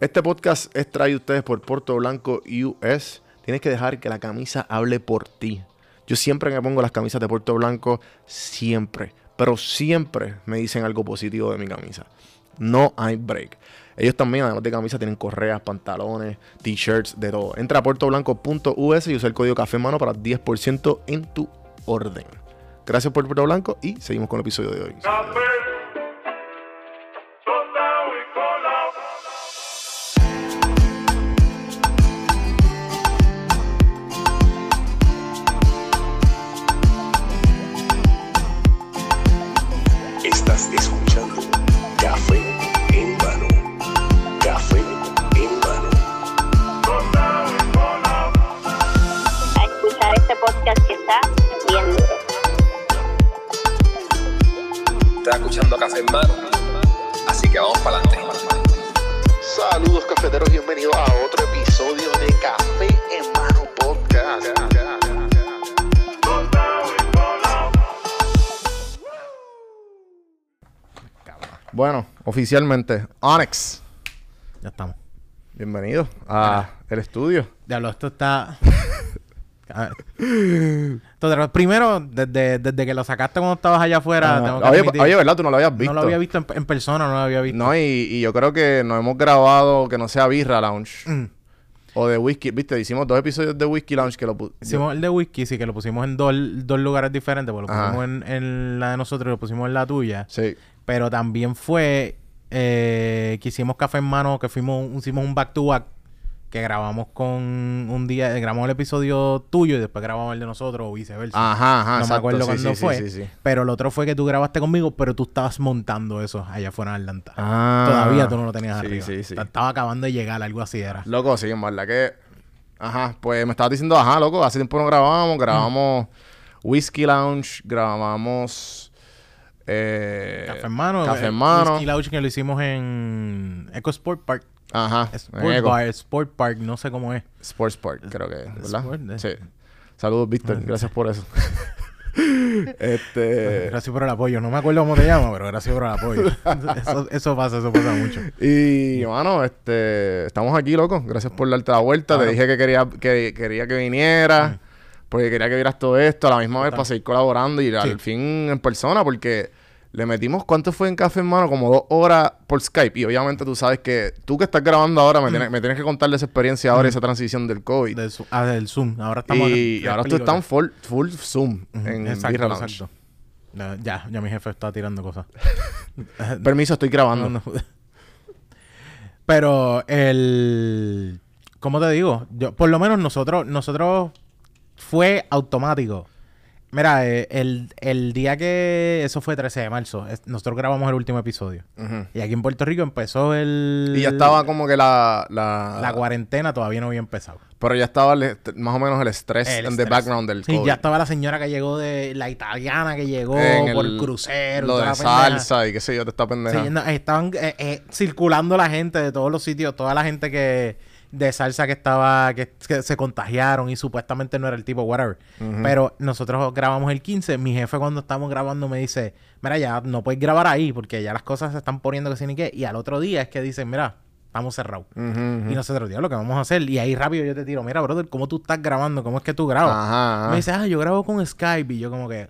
Este podcast es traído ustedes por Puerto Blanco US. Tienes que dejar que la camisa hable por ti. Yo siempre me pongo las camisas de Puerto Blanco, siempre, pero siempre me dicen algo positivo de mi camisa. No hay break. Ellos también, además de camisas, tienen correas, pantalones, t-shirts, de todo. Entra a puertoblanco.us y usa el código café mano para 10% en tu orden. Gracias por Puerto Blanco y seguimos con el episodio de hoy. Café, oficialmente, Onyx, Ya estamos. bienvenido a el estudio. Diablo, esto está. A ver. Entonces, primero, desde, desde que lo sacaste cuando estabas allá afuera, Ah, tengo que oye, oye, ¿verdad? Tú no lo habías visto. no lo había visto en, en persona, no lo había visto. No, y, y yo creo que nos hemos grabado que no sea Birra Lounge Mm. o de Whisky. Viste, hicimos dos episodios de Whisky Lounge que lo Hicimos el de whisky, sí, que lo pusimos en dos, dos lugares diferentes, porque lo pusimos en, en la de nosotros y lo pusimos en la tuya. Sí. Pero también fue eh, que hicimos café en mano, que fuimos, hicimos un back to back, que grabamos con un día, grabamos el episodio tuyo y después grabamos el de nosotros o viceversa. Ajá, ajá. no me exacto, acuerdo sí, cuándo sí, fue. Sí, Pero el otro fue que tú grabaste conmigo, pero tú estabas montando eso allá afuera en Atlanta. Ah. Todavía tú no lo tenías arriba. sí, sí. Estaba acabando de llegar, algo así era. Loco, sí, en verdad que. Ajá, pues me estabas diciendo, ajá, loco, hace tiempo no grabábamos. Grabamos Whisky Lounge, grabamos. Eh, Café en mano. Café eh, en mano. Whisky Lounge que lo hicimos en Eco Sport Park. Ajá. Sport. Bar, Sport Park, no sé cómo es. Sports Park, creo que, ¿verdad? Sport, eh. Sí. Saludos, Víctor. Gracias por eso. este. Gracias por el apoyo. No me acuerdo cómo te llamas, pero gracias por el apoyo. eso, eso pasa, eso pasa mucho. Y, mano, este, estamos aquí, loco. Gracias por darte la vuelta. Te dije que quería que, quería que vinieras. Porque quería que vieras todo esto a la misma vez para seguir colaborando y al fin en persona. Porque le metimos, ¿cuánto fue en Café en Mano? Como dos horas por Skype. Y obviamente tú sabes que tú que estás grabando ahora me, tienes, me tienes que contar de esa experiencia ahora, esa transición del COVID. Del, ah, del Zoom. Ahora estamos y, ahora tú estás en full, full Zoom en Exacto, exacto. Ya, ya, ya mi jefe está tirando cosas. Permiso, estoy grabando. No, no. Pero el... ¿Cómo te digo? Yo, por lo menos nosotros, nosotros fue automático. Mira, eh, el, el día que... Eso fue 13 de marzo. es- nosotros grabamos el último episodio. Y aquí en Puerto Rico empezó el... Y ya estaba como que la... La, La cuarentena todavía no había empezado. Pero ya estaba el más o menos el estrés en the background del Sí, COVID. ya estaba la señora que llegó de... La italiana que llegó En por el- crucero. Lo de la pendeja. salsa y qué sé yo, te está pendeja. Sí, no, estaban eh, eh, circulando la gente de todos los sitios, toda la gente que de salsa que estaba, que, que se contagiaron y supuestamente no era el tipo, whatever. Pero nosotros grabamos el 15, mi jefe cuando estábamos grabando me dice, mira, ya no puedes grabar ahí porque ya las cosas se están poniendo que sí ni qué. Y al otro día es que dicen, mira, estamos cerrados. Y nosotros, tío, lo que vamos a hacer. Y ahí rápido yo te tiro, mira, brother, ¿cómo tú estás grabando? ¿Cómo es que tú grabas? Ajá, ajá. Me dice, ah, yo grabo con Skype. Y yo como que,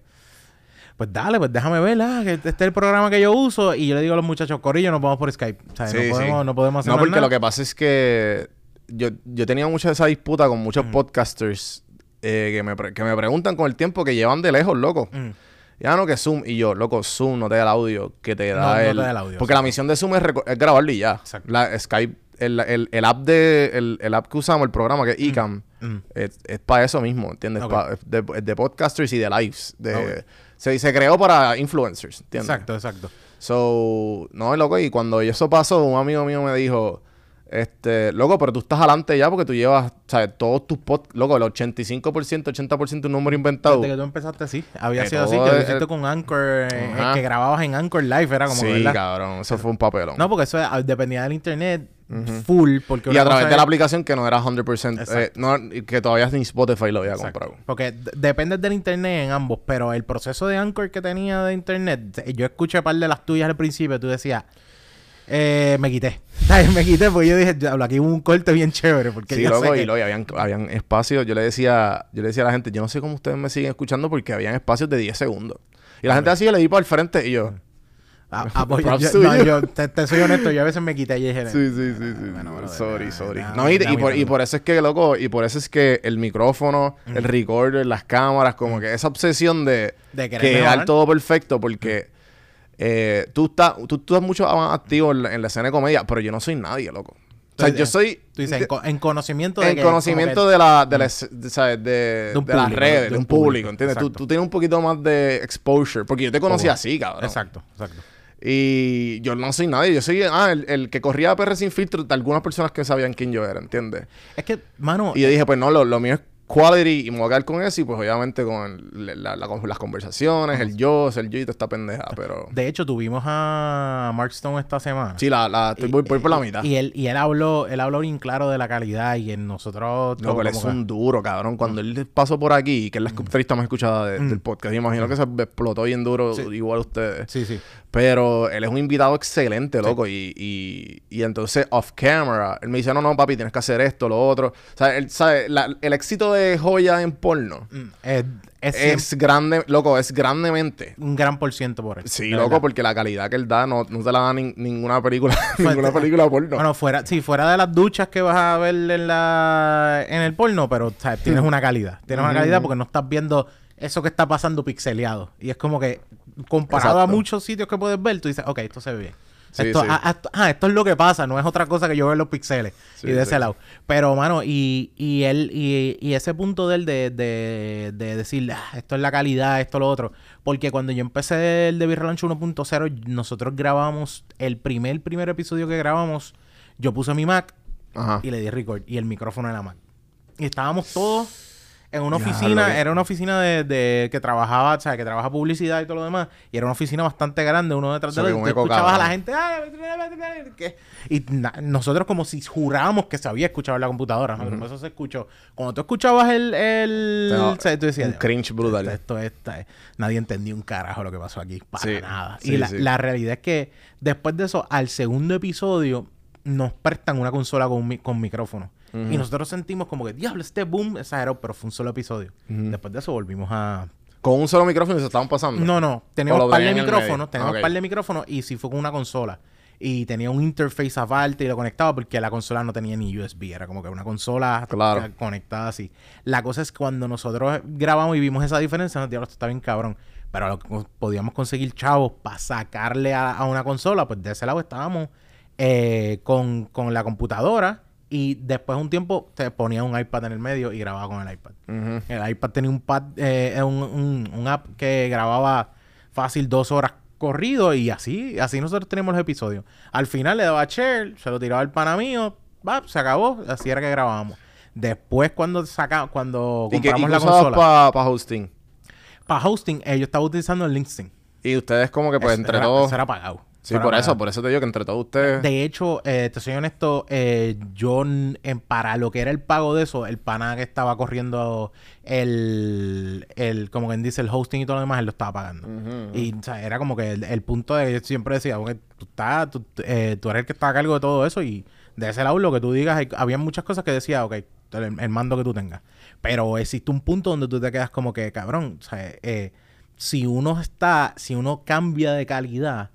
pues dale, pues déjame ver, ah, que este es el programa que yo uso. Y yo le digo a los muchachos, Corillo, nos vamos por Skype. O sea, Sí, no, sí. podemos, no podemos hacer No, porque nada. lo que pasa es que yo, yo tenía mucha esa disputa con muchos podcasters eh, que, me, que me preguntan con el tiempo que llevan de lejos, loco. Mm. Ya no que Zoom. Y yo, loco, Zoom no te da el audio que te da No, no el... te da el audio, Porque la misión de Zoom es, es grabarlo y ya. Exacto. La Skype, el, el, el app de... El, el app que usamos, el programa que es eCam, Mm. es, para eso mismo, ¿entiendes? Pa- es de, es de podcasters y de lives. De, se, se creó para influencers, ¿entiendes? Exacto, exacto. So, no, loco, y cuando eso pasó, un amigo mío me dijo, este, loco, pero tú estás adelante ya porque tú llevas, ¿sabes? Todos tus pod, loco, el 85%, 80% un número inventado. Desde que tú empezaste así. Había Que sido así, que lo hiciste con Anchor, eh, Ajá. que grababas en Anchor Live, era como, sí, ¿verdad? cabrón, eso fue un papelón. No, porque eso ah, dependía del internet full. Porque y a través de la aplicación que no era 100%, eh, no, que todavía ni Spotify lo había Exacto. comprado. Porque depende del internet en ambos, pero el proceso de Anchor que tenía de internet, eh, yo escuché un par de las tuyas al principio, tú decías, eh, me quité. Me quité porque yo dije, "Diablo, aquí un corte bien chévere. Porque Sí, loco, y que- y habían, habían espacios. Yo le decía, yo le decía a la gente, yo no sé cómo ustedes me siguen escuchando porque habían espacios de 10 segundos. Y la gente así yo le di para el frente y yo. Ah, ah, pues, yo, Props yo- no, yo te, te soy honesto, yo a veces me quité y dije, Sí, sí, sí, sí. bueno, bueno, sorry, sorry. No, y, y por, y por eso es que, loco, y por eso es que el micrófono, el recorder, las cámaras, como que esa obsesión de, De quedar mejorar. todo perfecto, porque eh, tú, estás, tú, tú estás mucho más activo en la, en la escena de comedia, pero yo no soy nadie, loco. O sea, Entonces, yo soy... Tú dices, en, co- en conocimiento de en que- conocimiento de la de, la- de, ¿sabes? de, De un de las redes, de un público, público, ¿entiendes? Tú, tú tienes un poquito más de exposure, porque yo te conocí Oh. así, cabrón. Exacto, exacto. Y yo no soy nadie, yo soy ah, el, el que corría PR sin filtro de algunas personas que sabían quién yo era, ¿entiendes? Es que, mano, Y yo dije, pues no, lo, lo mío es quality y me voy a quedar con eso y pues obviamente con el- la- la- las conversaciones, el yo, el yo y toda esta pendeja, pero... de hecho, tuvimos a Mark Stone esta semana. Sí, la, la, estoy, voy, voy por la mitad. Y él, y él habló, él habló bien claro de la calidad y en nosotros No, pero él es que- un duro, cabrón. Cuando él pasó por aquí, que es la entrevista más escuchada de- del podcast, yo imagino que se explotó bien duro, Sí. igual a ustedes. Sí, sí. Pero él es un invitado excelente, loco. Y, y, y entonces, off camera, él me dice, no, no, papi, tienes que hacer esto, lo otro. O sea, él sabe, la- el éxito de Joya en porno Mm, Es, es es grande, loco, es grandemente. un gran por ciento por él. Sí, loco, verdad. porque la calidad que él da no, no se la da nin- ninguna película, ninguna película porno. Bueno, fuera, sí, fuera de las duchas que vas a ver en la en el porno, pero sea, tienes una calidad. Tienes una calidad porque no estás viendo eso que está pasando pixeleado. Y es como que comparado a muchos sitios que puedes ver, tú dices, ok, esto se ve bien. Sí, esto, sí. ah, ah, esto- ah, esto es lo que pasa, no es otra cosa que yo veo en los pixeles Sí, y de ese lado. Pero, mano, y, y él, y, y ese punto de él de, de, de decir, "Ah, esto es la calidad, esto lo otro. Porque cuando yo empecé el de Virrelancho 1.0, nosotros grabamos el primer, primer episodio que grabamos, yo puse mi Mac Ajá. y le di record y el micrófono de la Mac. Y estábamos todos en una oficina, que- era una oficina de, de- que trabajaba, o sea, que trabaja publicidad y todo lo demás, y era una oficina bastante grande, uno detrás de otro. y tú escuchabas a la gente, "Ah, ¿qué?". y nosotros como si jurábamos que se había escuchado en la computadora, ¿no? Como eso se escuchó. Cuando tú escuchabas el, el No, o sea, tú decías, un cringe brutal. Esto, esto es- nadie entendió un carajo lo que pasó aquí, para Sí, nada. sí, y la, sí. la realidad es que después de eso, al segundo episodio, nos prestan una consola con, mi- con micrófono. Y nosotros sentimos como que, diablo, este boom exagerado, pero fue un solo episodio. Después de eso volvimos a... Con un solo micrófono se estaban pasando. No, no, teníamos un par de micrófonos, teníamos un par de micrófonos y sí fue con una consola. Y tenía un interface aparte y lo conectaba porque la consola no tenía ni USB, era como que una consola Claro. conectada así. La cosa es que cuando nosotros grabamos y vimos esa diferencia, nos diablo, esto está bien cabrón. Pero lo que podíamos conseguir chavos para sacarle a, a una consola, pues de ese lado estábamos eh, con, con la computadora y después de un tiempo te ponía un iPad en el medio y grababa con el iPad. El iPad tenía un pad, eh, un, un- un app que grababa fácil dos horas corrido y así, así nosotros teníamos los episodios. Al final le daba share, se lo tiraba al pana mío, va, se acabó, así era que grabábamos. Después cuando saca, cuando ¿Y qué y compramos qué la consola para hosting? para hosting, eh, yo estaba utilizando el LinkedIn. Y ustedes como que pues Eso entre era- todos... eso era pagado. Sí, por eso, por eso te digo que entre todos ustedes... De hecho, eh, te soy honesto, eh, yo en, para lo que era el pago de eso, el pana que estaba corriendo el, el, como quien dice, el hosting y todo lo demás, él lo estaba pagando. Y o sea, era como que el, el punto de yo siempre decía, "Ok, tú, estás, tú, eh, tú eres el que está a cargo de todo eso y de ese lado lo que tú digas, hay- había muchas cosas que decía, ok, el, el mando que tú tengas. Pero existe un punto donde tú te quedas como que, cabrón, o sea, si uno está, si uno cambia de calidad,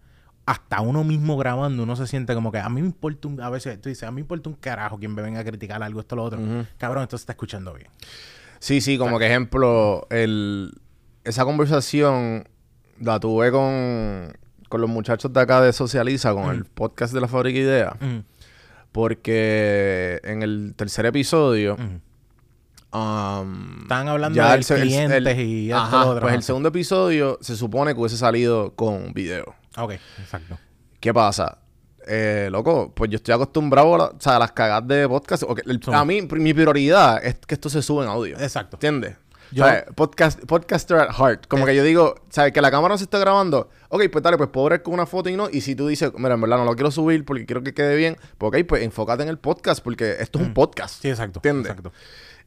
hasta uno mismo grabando, uno se siente como que a mí me importa un, a veces tú dices, a mí me importa un carajo quien me venga a criticar algo, esto, lo otro. Cabrón, esto se está escuchando bien. Sí, sí, como que ejemplo, el, esa conversación la tuve con, con los muchachos de acá de Socializa, con el podcast de la Fábrica Idea, porque en el tercer episodio... um, Estaban hablando ya de el- clientes el- y esto, Ajá, lo otro. Pues el segundo episodio se supone que hubiese salido con video. Ok, exacto. ¿Qué pasa? Eh, loco, pues yo estoy acostumbrado a, la- o sea, a las cagadas de podcast. Ok, el- a mí, mi prioridad es que esto se sube en audio. Exacto. ¿Entiendes? Yo- O sea, podcast, podcaster at heart. Como Eh. que yo digo, ¿sabes? Que la cámara no se está grabando. Ok, pues dale, pues puedo ver con una foto y no. Y si tú dices, mira, en verdad no lo quiero subir porque quiero que quede bien, pues ok, pues enfócate en el podcast porque esto es un podcast. Mm. Sí, exacto. ¿Entiendes? Exacto.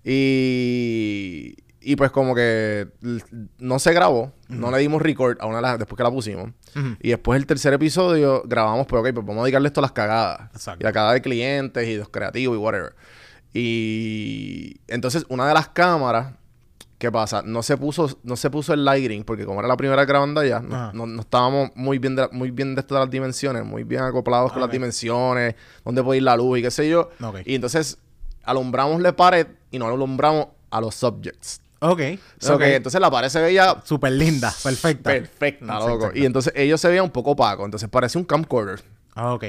Y, Y pues como que no se grabó, no le dimos record a una de las, después que la pusimos. Ujú. Y después el tercer episodio grabamos, pues ok, pues vamos a dedicarle esto a las cagadas. Exacto. Y la cagada de clientes y los creativos y whatever. Y entonces una de las cámaras, ¿qué pasa? No se puso, no se puso el lighting, porque como era la primera grabando ya, no, no- no estábamos muy bien de, muy bien de esto de las dimensiones, muy bien acoplados con Ok. las dimensiones, dónde puede ir la luz y qué sé yo. Ok. Y entonces alumbramos la pared y no alumbramos a los subjects. Ok. So ok. que entonces la pared se veía Súper linda, perfecta. perfecta, loco. exacto. Y entonces ellos se veían un poco opacos, entonces parece un camcorder. Ah, Ok,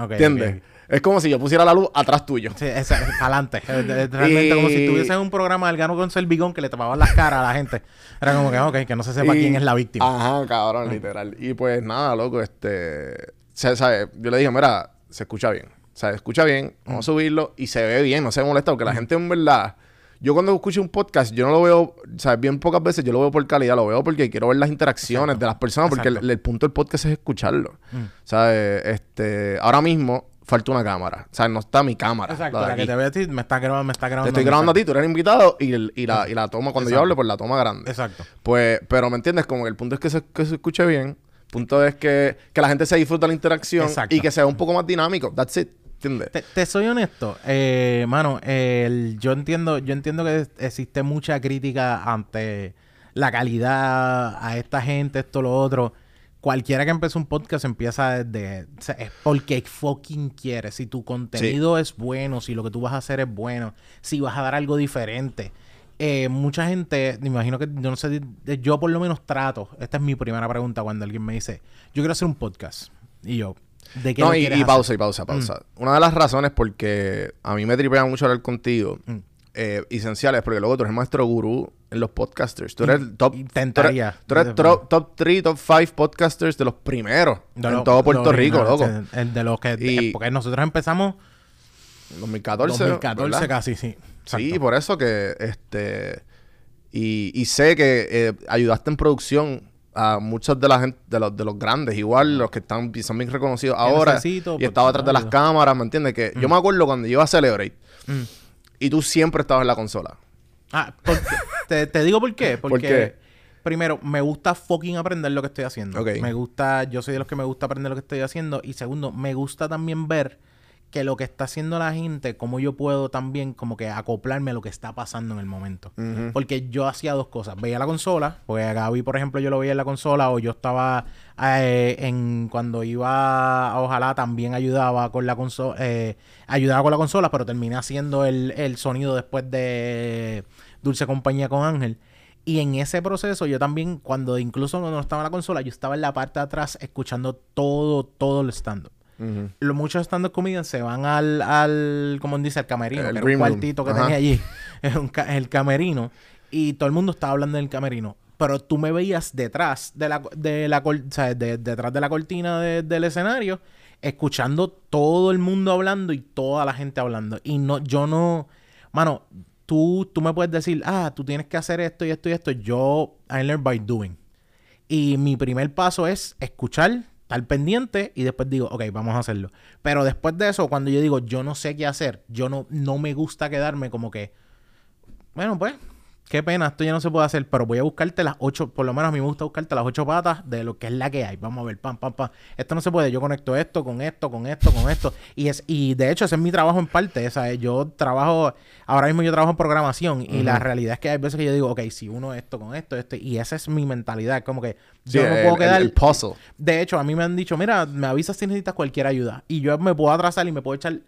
ok. ¿Entiendes? Es como si yo pusiera la luz atrás tuyo. Sí, esa- adelante. Realmente como si Y- tuviese un programa del gano con Selvigón que le tapaban las caras a la gente. Era como que, ok, que no se sepa Y- quién es la víctima. Ajá, cabrón, literal. Y pues nada, loco, este. ¿sabe? Yo le dije, mira, se escucha bien. O sea, se escucha bien, vamos a subirlo y se ve bien, no se molesta, porque la gente en verdad. Yo cuando escucho un podcast, yo no lo veo, o sea, bien pocas veces yo lo veo por calidad, lo veo porque quiero ver las interacciones de las personas, porque el, punto del podcast es escucharlo. Mm. ¿Sabes? Este, ahora mismo falta una cámara. O sea, no está mi cámara. Exacto, la que te ve a ti me está grabando, me está grabando. Te estoy grabando a ti, tú eres invitado y, el- y la, y la toma, cuando yo hable, pues la toma grande. Exacto. Pues, pero ¿me entiendes? Como que el punto es que se, que se escuche bien. El punto es que, que la gente se disfruta la interacción Exacto. y que sea un poco más dinámico. That's it. ¿Entiendes? Te, te soy honesto, eh, mano, el- yo entiendo, yo entiendo que existe mucha crítica ante la calidad a esta gente, esto, lo otro. Cualquiera que empiece un podcast empieza desde... o sea, es porque fucking quiere. Si tu contenido es bueno, si lo que tú vas a hacer es bueno, si vas a dar algo diferente. Eh, mucha gente, me imagino que, yo no sé, yo por lo menos trato, esta es mi primera pregunta cuando alguien me dice, yo quiero hacer un podcast. Y yo, ¿de qué No, y, pausa, y pausa, pausa. Una de las razones porque a mí me tripea mucho hablar contigo, Mm. eh, esenciales, porque luego tú eres maestro gurú en los podcasters. Tú eres el top. Intentaría. Tú eres, tú eres tro- top 3, top 5 podcasters de los primeros De en lo- todo Puerto lo Rico, loco. sí, el de los que... Y- porque nosotros empezamos... 2014. 2014 ¿verdad? casi, sí. Sí, Exacto. por eso que este y, y sé que eh, ayudaste en producción a muchos de la gente, de los, de los grandes, igual los que están son bien reconocidos ahora. necesito, Y estaba porque detrás de las cámaras, ¿me entiendes? Que yo me acuerdo cuando yo iba a Celebrate Mm. y tú siempre estabas en la consola. Ah, porque- te, te digo por qué. ¿Por Porque, qué? primero, me gusta fucking aprender lo que estoy haciendo. Me gusta, yo soy de los que me gusta aprender lo que estoy haciendo. Y segundo, me gusta también ver que lo que está haciendo la gente, cómo yo puedo también como que acoplarme a lo que está pasando en el momento. Porque yo hacía dos cosas. Veía la consola, porque a Gaby, por ejemplo, yo lo veía en la consola, o yo estaba eh, en cuando iba a Ojalá también ayudaba con la consola, ayudaba con la consola, pero terminé haciendo el, el sonido después de Dulce Compañía con Ángel. Y en ese proceso yo también, cuando incluso no estaba en la consola, yo estaba en la parte de atrás escuchando todo, todo el stand-up. Los muchos stand-up comedians se van al, al, como dice, al camerino, El que era un green room. cuartito que Ajá. tenía allí, el camerino, y todo el mundo estaba hablando del camerino. Pero tú me veías detrás de la, de la o sea, de- detrás de la cortina de- del escenario, escuchando todo el mundo hablando y toda la gente hablando. Y no, yo no, mano, tú, tú me puedes decir, ah, tú tienes que hacer esto y esto y esto. Yo, I learn by doing. Y mi primer paso es escuchar, estar pendiente y después digo, ok, vamos a hacerlo. Pero después de eso, cuando yo digo, yo no sé qué hacer, yo no, no me gusta quedarme como que, bueno, pues, qué pena, esto ya no se puede hacer, pero voy a buscarte las ocho, por lo menos a mí me gusta buscarte las ocho patas de lo que es la que hay. Vamos a ver, pam, pam, pam. Esto no se puede, yo conecto esto con esto, con esto, con esto. Y es y de hecho ese es mi trabajo en parte. Sea, yo trabajo, ahora mismo yo trabajo en programación y la realidad es que hay veces que yo digo, ok, si uno esto con esto, esto, y esa es mi mentalidad, como que yo no puedo el- quedar... el puzzle. De hecho, a mí me han dicho, mira, me avisas si necesitas cualquier ayuda. Y yo me puedo atrasar y me puedo echar,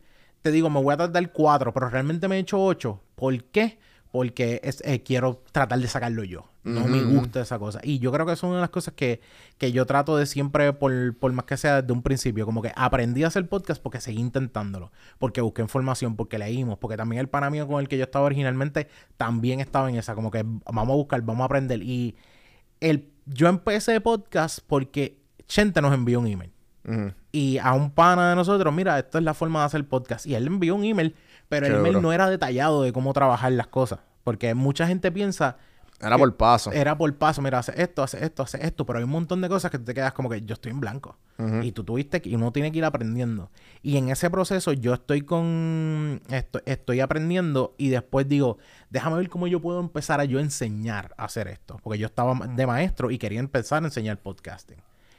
te digo, me voy a tardar cuatro, pero realmente me he hecho ocho. ¿Por qué? Porque es, eh, quiero tratar de sacarlo yo. No me gusta esa cosa. Y yo creo que es una de las cosas que, que yo trato de siempre, por, por más que sea desde un principio, como que aprendí a hacer podcast porque seguí intentándolo. Porque busqué información, porque leímos, porque también el pana mío con el que yo estaba originalmente también estaba en esa, como que vamos a buscar, vamos a aprender. Y el, yo empecé podcast porque Chente nos envió un email. Y a un pana de nosotros, mira, esta es la forma de hacer podcast. Y él le envió un email, pero el email duro. no era detallado de cómo trabajar las cosas. Porque mucha gente piensa Era por paso. Era por paso, mira, hace esto, hace esto, hace esto, pero hay un montón de cosas que tú te quedas como que yo estoy en blanco. Y tú tuviste que, y uno tiene que ir aprendiendo. Y en ese proceso yo estoy con, esto, estoy aprendiendo y después digo, déjame ver cómo yo puedo empezar a yo enseñar a hacer esto. Porque yo estaba de maestro y quería empezar a enseñar podcasting.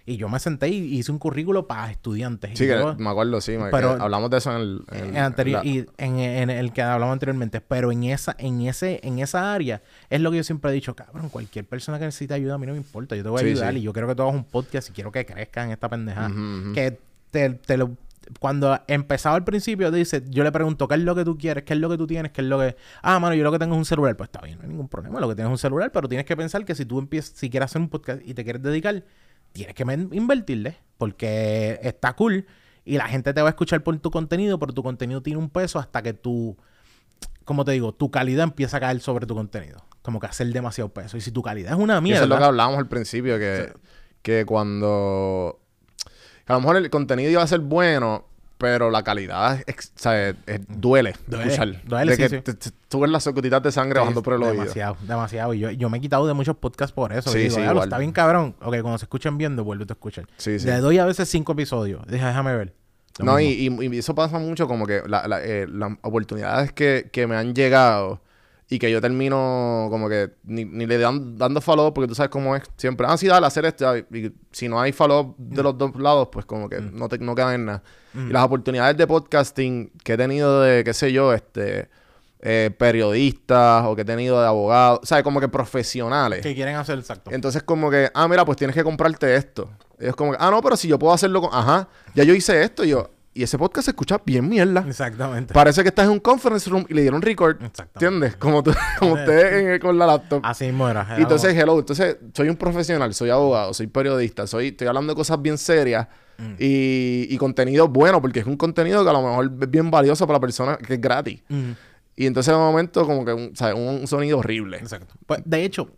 Y yo me senté y hice un currículo para estudiantes. Sí, que yo- me acuerdo, sí. me- pero- hablamos de eso en el... en- en anterior la- y en, en el que hablamos anteriormente pero en esa en ese en esa área es lo que yo siempre he dicho cabrón cualquier persona que necesite ayuda a mí no me importa yo te voy a Sí, ayudar sí. y yo quiero que tú hagas un podcast y quiero que crezca en esta pendeja Ujú, ujú. que te, te lo cuando empezaba al principio te dice yo le pregunto qué es lo que tú quieres qué es lo que tú tienes qué es lo que ah mano yo lo que tengo es un celular pues está bien no hay ningún problema lo que tienes es un celular pero tienes que pensar que si tú empiezas si quieres hacer un podcast y te quieres dedicar tienes que invertirle porque está cool y la gente te va a escuchar por tu contenido, pero tu contenido tiene un peso hasta que tu, como te digo, tu calidad empieza a caer sobre tu contenido. Como que hacer demasiado peso. Y si tu calidad es una Y eso mierda, es lo que hablábamos al principio, que, que cuando... a lo mejor el contenido iba a ser bueno, pero la calidad o sea, es- es- duele, Duele, escuchar. duele, de sí, que sí. te- te- tú ves las gotitas de sangre Sí, bajando por el oído. demasiado, demasiado. Y yo, yo me he quitado de muchos podcasts por eso. Sí, Y digo, sí, "Diablo, igual. está bien cabrón. Ok, cuando se escuchen bien, vuelve a escuchar. Sí, sí. Le doy a veces cinco episodios. Dije, déjame ver. Lo No, y, y- y eso pasa mucho como que la- la- eh, las oportunidades que, que me han llegado y que yo termino como que ni, ni le dan dando follow porque tú sabes cómo es siempre. Ah, sí, dale, hacer esto. Y si no hay follow de los dos lados, pues como que no, te, no queda en nada. Y las oportunidades de podcasting que he tenido de, qué sé yo, este... eh, periodistas o que he tenido de abogados, ¿sabes? Como que profesionales. Que quieren hacer exacto. Entonces, como que, ah, mira, pues tienes que comprarte esto. Es como que, ah, no, pero si yo puedo hacerlo con. Ajá, ya yo hice esto. Y yo, y ese podcast se escucha bien mierda. Exactamente. Parece que estás en un conference room y le dieron record. Exactamente. ¿Entiendes? Como, tú, como ustedes en- con la laptop. Así mismo era. Y entonces, hello, entonces soy un profesional, soy abogado, soy periodista, soy, estoy hablando de cosas bien serias Mm. y, y contenido bueno, porque es un contenido que a lo mejor es bien valioso para la persona que es gratis. Ujú. Y entonces de momento como que un, ¿sabes? un sonido horrible. Exacto. Pues, de hecho,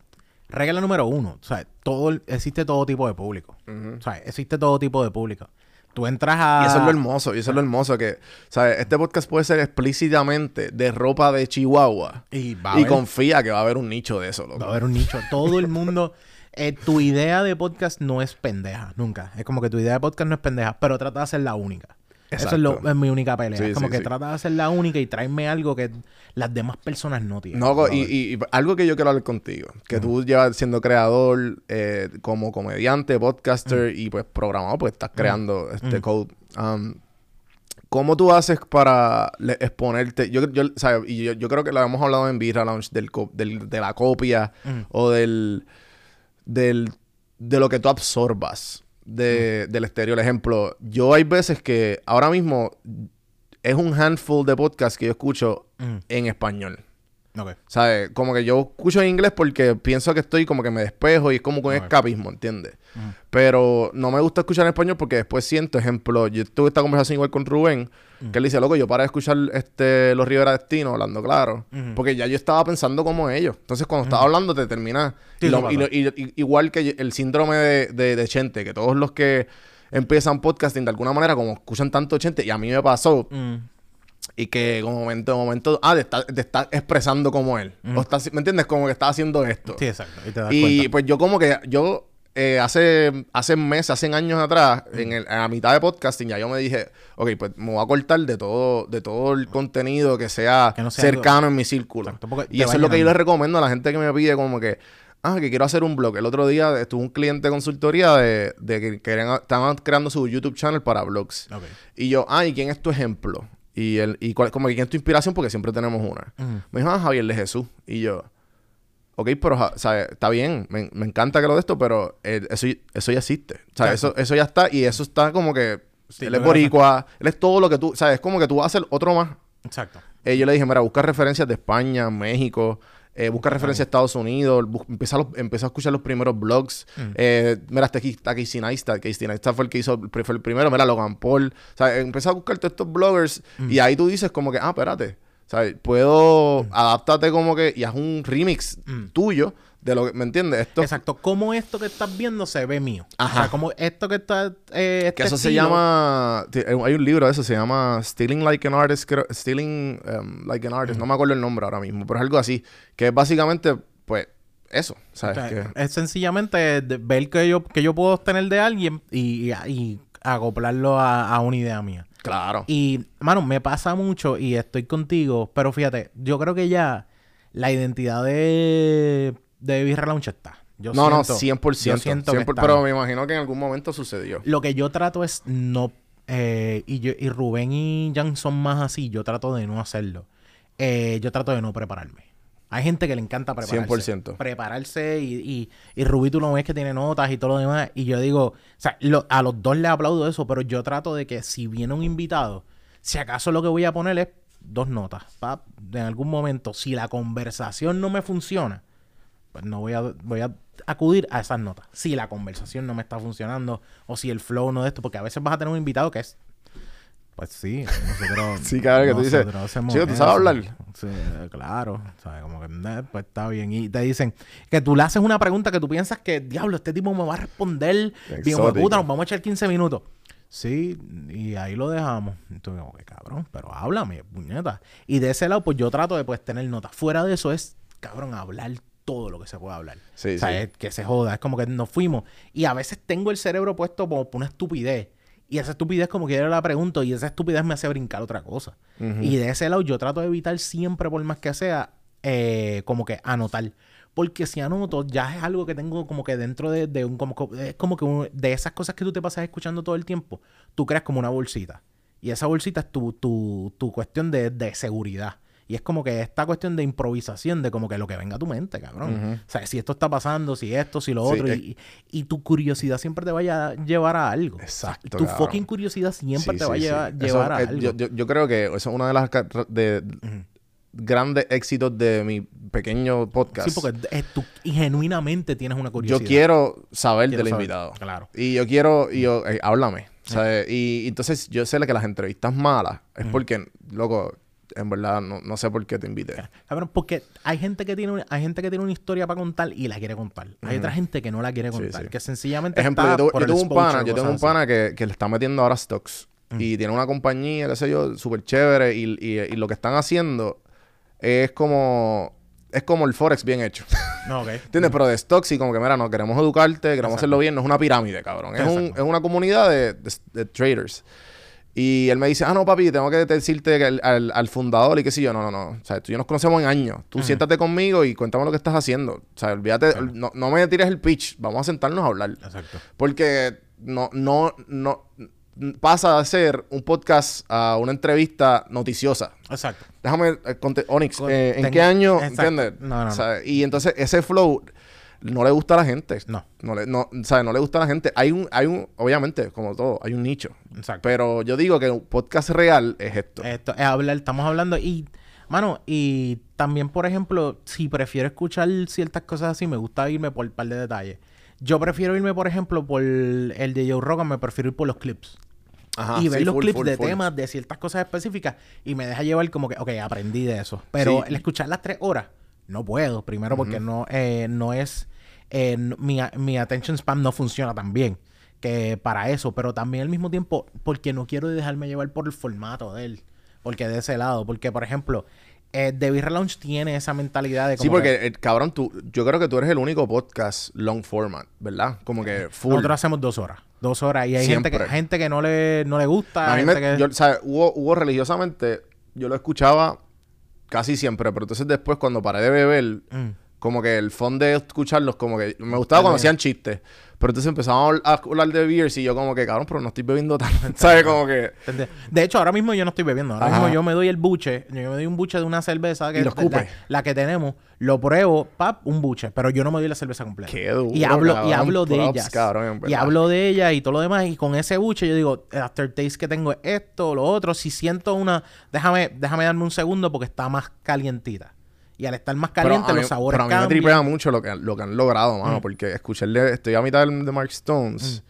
regla número uno, o sea, todo, existe todo tipo de público. O sea, existe todo tipo de público. Tú entras a... Y eso es lo hermoso, y eso es lo hermoso que, ¿sabes? Este podcast puede ser explícitamente de ropa de Chihuahua. Y va a Y haber- confía que va a haber un nicho de eso, loco. Va a haber un nicho. Todo el mundo... eh, tu idea de podcast no es pendeja, nunca. Es como que tu idea de podcast no es pendeja, pero trata de ser la única. Eso es, lo- Exacto. es mi única pelea. Sí, es como sí, que sí. trata de ser la única y tráeme algo que las demás personas no tienen. No, y, y- y algo que yo quiero hablar contigo, que tú llevas siendo creador, eh, como comediante, podcaster y pues programador, pues estás creando este code. Um, ¿Cómo tú haces para exponerte? Yo, yo, ¿sabes? Y yo, yo creo que lo hemos hablado en Birra Lounge del, del- de la copia o del, del de lo que tú absorbas de, del exterior. Ejemplo, yo hay veces que ahora mismo es un handful de podcasts que yo escucho Mm. en español. Ok. ¿Sabes? Como que yo escucho en inglés porque pienso que estoy como que me despejo y es como con Ok. escapismo, ¿entiendes? Pero no me gusta escuchar en español porque después siento, ejemplo, yo tuve esta conversación igual con Rubén, que él dice, loco, yo para de escuchar este, los Rivera Destino, hablando claro, porque ya yo estaba pensando como ellos. Entonces, cuando estaba hablando, te termina. Sí, y lo- eso y lo- pasa. y- y- igual que el síndrome de, de, de Chente, que todos los que empiezan podcasting de alguna manera, como escuchan tanto Chente, y a mí me pasó. Y que como momento, de momento, ah, te está, te está expresando como él. O está, ¿Me entiendes? Como que está haciendo esto. Sí, exacto. Y te das y pues yo como que, yo eh, hace, hace meses, hace años atrás, en, el- en la mitad de podcasting, ya yo me dije, ok, pues me voy a cortar de todo, de todo el contenido que sea, Que no sea algo- cercano en mi círculo. Exacto, y eso es lo que yo les recomiendo a la gente que me pide como que, ah, que quiero hacer un blog. El otro día estuvo un cliente de consultoría de, de que querían, estaban creando su YouTube channel para blogs. Y yo, ah, ¿y quién es tu ejemplo? Y, el, y cuál, como que quién es tu inspiración, porque siempre tenemos una. Me dijo, ah, Javier de Jesús. Y yo, ok, pero, ¿sabes? Está bien, me, me encanta que lo de esto, pero eh, eso, eso ya existe. O sea, eso, eso ya está, y eso está como que. Sí, él es boricua, él es todo lo que tú, ¿sabes? Es como que tú vas a hacer otro más. Exacto. Eh, yo le dije, mira, busca referencias de España, México, eh, busca referencias de Estados Unidos, empieza, a los- empieza a escuchar los primeros blogs. Eh, mira, está aquí, está Casey Neistat, Casey Neistat fue el que hizo, fue el primero, mira, Logan Paul. O sea, empieza a buscar todos estos bloggers y ahí tú dices como que, ah, espérate, ¿sabes? Puedo, adáptate como que y haz un remix tuyo de lo que, ¿me entiendes? Esto, Exacto. ¿Cómo esto que estás viendo se ve mío? Ajá. O sea, como esto que está... eh, este Que eso se llama. eh, Hay un libro de eso, se llama Stealing Like an Artist. creo- Stealing um, Like an Artist. No me acuerdo el nombre ahora mismo, pero es algo así. Que es básicamente, pues, eso, ¿sabes? O sea, Que- Es sencillamente ver que yo, que yo puedo obtener de alguien y, y- y acoplarlo a, a una idea mía. claro. Y, mano, me pasa mucho y estoy contigo, pero fíjate, yo creo que ya la identidad de, de Lounge está. Yo no, no, siento- 100%. yo siento que 100%, está. pero me imagino que en algún momento sucedió. Lo que yo trato es no. eh, y, yo, y Rubén y Jan son más así. Yo trato de no hacerlo. Eh, yo trato de no prepararme. Hay gente que le encanta prepararse. 100%. Prepararse y, y, y Rubí tú lo ves que tiene notas y todo lo demás. Y yo digo, o sea, lo- a los dos les aplaudo eso, pero yo trato de que si viene un invitado, si acaso lo que voy a poner es dos notas. pa, en algún momento, si la conversación no me funciona, pues no voy a, voy a acudir a esas notas. Si la conversación no me está funcionando o si el flow no de esto, porque a veces vas a tener un invitado que es. Pues sí, nosotros. Sí, claro, que tú dices, "Chico, ¿tú sabes eso". hablar? Sí, claro. ¿sabes? Como que, "Nah, pues está bien. Y te dicen que tú le haces una pregunta que tú piensas que, diablo, este tipo me va a responder. Bien, puta, nos vamos a echar 15 minutos. Sí, y ahí lo dejamos. Entonces, como que cabrón, pero háblame, puñeta. Y de ese lado, pues yo trato de pues tener notas. Fuera de eso es, cabrón, hablar todo lo que se pueda hablar. Sí, o sea, sí. es que se joda. Es como que nos fuimos. Y a veces tengo el cerebro puesto como por una estupidez. Y esa estupidez como que yo la pregunto y esa estupidez me hace brincar otra cosa. Y de ese lado yo trato de evitar siempre, por más que sea, eh, como que anotar. Porque si anoto, ya es algo que tengo como que dentro de, de un... Como, co- es como que un- de esas cosas que tú te pasas escuchando todo el tiempo, tú creas como una bolsita. Y esa bolsita es tu, tu, tu cuestión de, de seguridad. Y es como que esta cuestión de improvisación, de como que lo que venga a tu mente, cabrón. O sea, si esto está pasando, si esto, si lo Sí, otro. es- y, y tu curiosidad siempre te vaya a llevar a algo. Exacto, Tu cabrón. fucking curiosidad siempre Sí, te va sí, a llevar, Eso, a eh, algo. Yo, yo- yo creo que eso es una de las de, grandes éxitos de mi pequeño podcast. Sí, porque es tu- y genuinamente tienes una curiosidad. yo quiero saber Quiero del saber, invitado. claro. Y yo quiero, y yo, eh, háblame. ¿sabes? Y, y entonces yo sé que las entrevistas malas es porque, loco, en verdad no, no sé por qué te invité. Cabrón, porque hay gente que tiene una, hay gente que tiene una historia para contar y la quiere contar. Hay otra gente que no la quiere contar, sí. que sencillamente Ejemplo, está yo, tuve- por yo tengo un pana, yo tengo un pana que, que le está metiendo ahora stocks. Y tiene una compañía, qué sé yo, súper chévere. Y, y- y lo que están haciendo es como... Es como el Forex bien hecho. No, ok. ¿Entiendes? Pero de stocks y como que, mira, no, queremos educarte, queremos Exacto. hacerlo bien. No es una pirámide, cabrón. Es, un- es una comunidad de, de- de traders. Y él me dice, ah, no, papi, tengo que decirte que el- al, al fundador y qué sé yo. No, no, no. O sea, tú y yo nos conocemos en años. Tú siéntate conmigo y cuéntame lo que estás haciendo. O sea, olvídate, no, no me tires el pitch. Vamos a sentarnos a hablar. Exacto. Porque no, no, no pasa de ser un podcast a una entrevista noticiosa. Exacto. Déjame, eh, Onyx, eh, ¿en qué año? Exacto. ¿Entiendes? No, no, no. O sea, Y entonces ese flow no le gusta a la gente. No. No le, no, o sea, no le gusta a la gente. Hay un, hay un, obviamente, como todo, hay un nicho. Exacto. Pero yo digo que un podcast real es esto. Esto es hablar, estamos hablando y, mano, y también, por ejemplo, si prefiero escuchar ciertas cosas así, me gusta irme por un par de detalles. Yo prefiero irme, por ejemplo, por el de Joe Rogan, me prefiero ir por los clips. Ajá, y ver sí, los full, clips full, de full. temas, de ciertas cosas específicas, y me deja llevar como que, ok, aprendí de eso. Pero Sí. el escuchar las tres horas, no puedo. Primero porque no, eh, no es, eh, mi, mi attention span no funciona tan bien que para eso, pero también al mismo tiempo porque no quiero dejarme llevar por el formato de él. Porque de ese lado, porque por ejemplo, eh, The Beer Lounge tiene esa mentalidad de como Sí, porque, que eh, cabrón, tú, yo creo que tú eres el único podcast long format, ¿verdad? Como que full. nosotros hacemos dos horas. Dos horas. Y hay gente que, gente que no le, no le gusta. A mí gente me, que- yo, o sea, hubo, hubo religiosamente, yo lo escuchaba casi siempre, pero entonces después cuando paré de beber, Mm. como que el fondo de escucharlos, como que me gustaba cuando hacían chistes, pero entonces empezamos a habl- a hablar de beers y yo como que, cabrón, pero no estoy bebiendo tanto, ¿sabes? Como que... De hecho, ahora mismo yo no estoy bebiendo. Ahora Ajá. mismo yo me doy el buche. Yo me doy un buche de una cerveza que Y la, que tenemos. Lo pruebo, pap, un buche. Pero yo no me doy la cerveza completa. Qué duro, y hablo, y hablo de Props, ellas. cabrón, y hablo de ellas y todo lo demás. Y con ese buche yo digo, el aftertaste que tengo es esto, lo otro. Si siento una... Déjame, déjame darme un segundo porque está más calientita. Y al estar más Pero caliente, a mí- los sabores Pero a mí me tripea mucho lo que, lo que han logrado, mano, Mm. porque escucharle, estoy a mitad del- de Mark Stones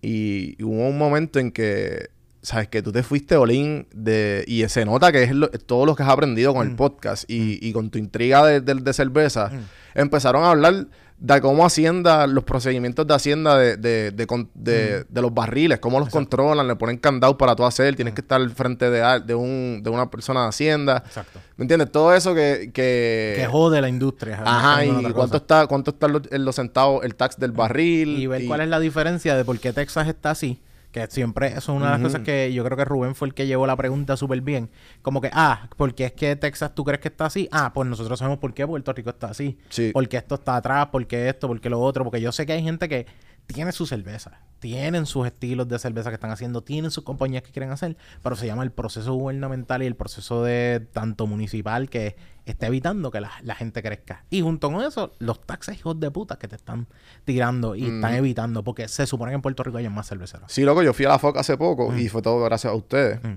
y, y hubo un momento en que, sabes, que tú te fuiste Olin de, y se nota que es lo- todo lo que has aprendido Mm. con el podcast y, y con tu intriga de, de- de cerveza, empezaron a hablar de cómo Hacienda, los procedimientos de Hacienda de, de, de, con- de- de los barriles, cómo los controlan, le ponen candado para tú hacer, tienes que estar al frente de, al- de, un, de una persona de Hacienda. Exacto. ¿Me entiendes? Todo eso que... que Que jode la industria. Ajá, y cuánto está, cuánto está en los centavos, el tax del barril. y ver cuál es la diferencia de por qué Texas está así. Que siempre, eso es una de las cosas que yo creo que Rubén fue el que llevó la pregunta súper bien. Como que, ah, ¿por qué es que Texas tú crees que está así? Ah, pues nosotros sabemos por qué Puerto Rico está así. Sí. Porque esto está atrás, porque esto, porque lo otro. Porque yo sé que hay gente que tiene su cerveza, tienen sus estilos de cerveza que están haciendo, tienen sus compañías que quieren hacer, pero se llama el proceso gubernamental y el proceso de tanto municipal que está evitando que la, la gente crezca. Y junto con eso, los taxes hijos de puta que te están tirando y están evitando, porque se supone que en Puerto Rico hay más cerveceros. Sí, loco, yo fui a la FOC hace poco y fue todo gracias a ustedes. Mm.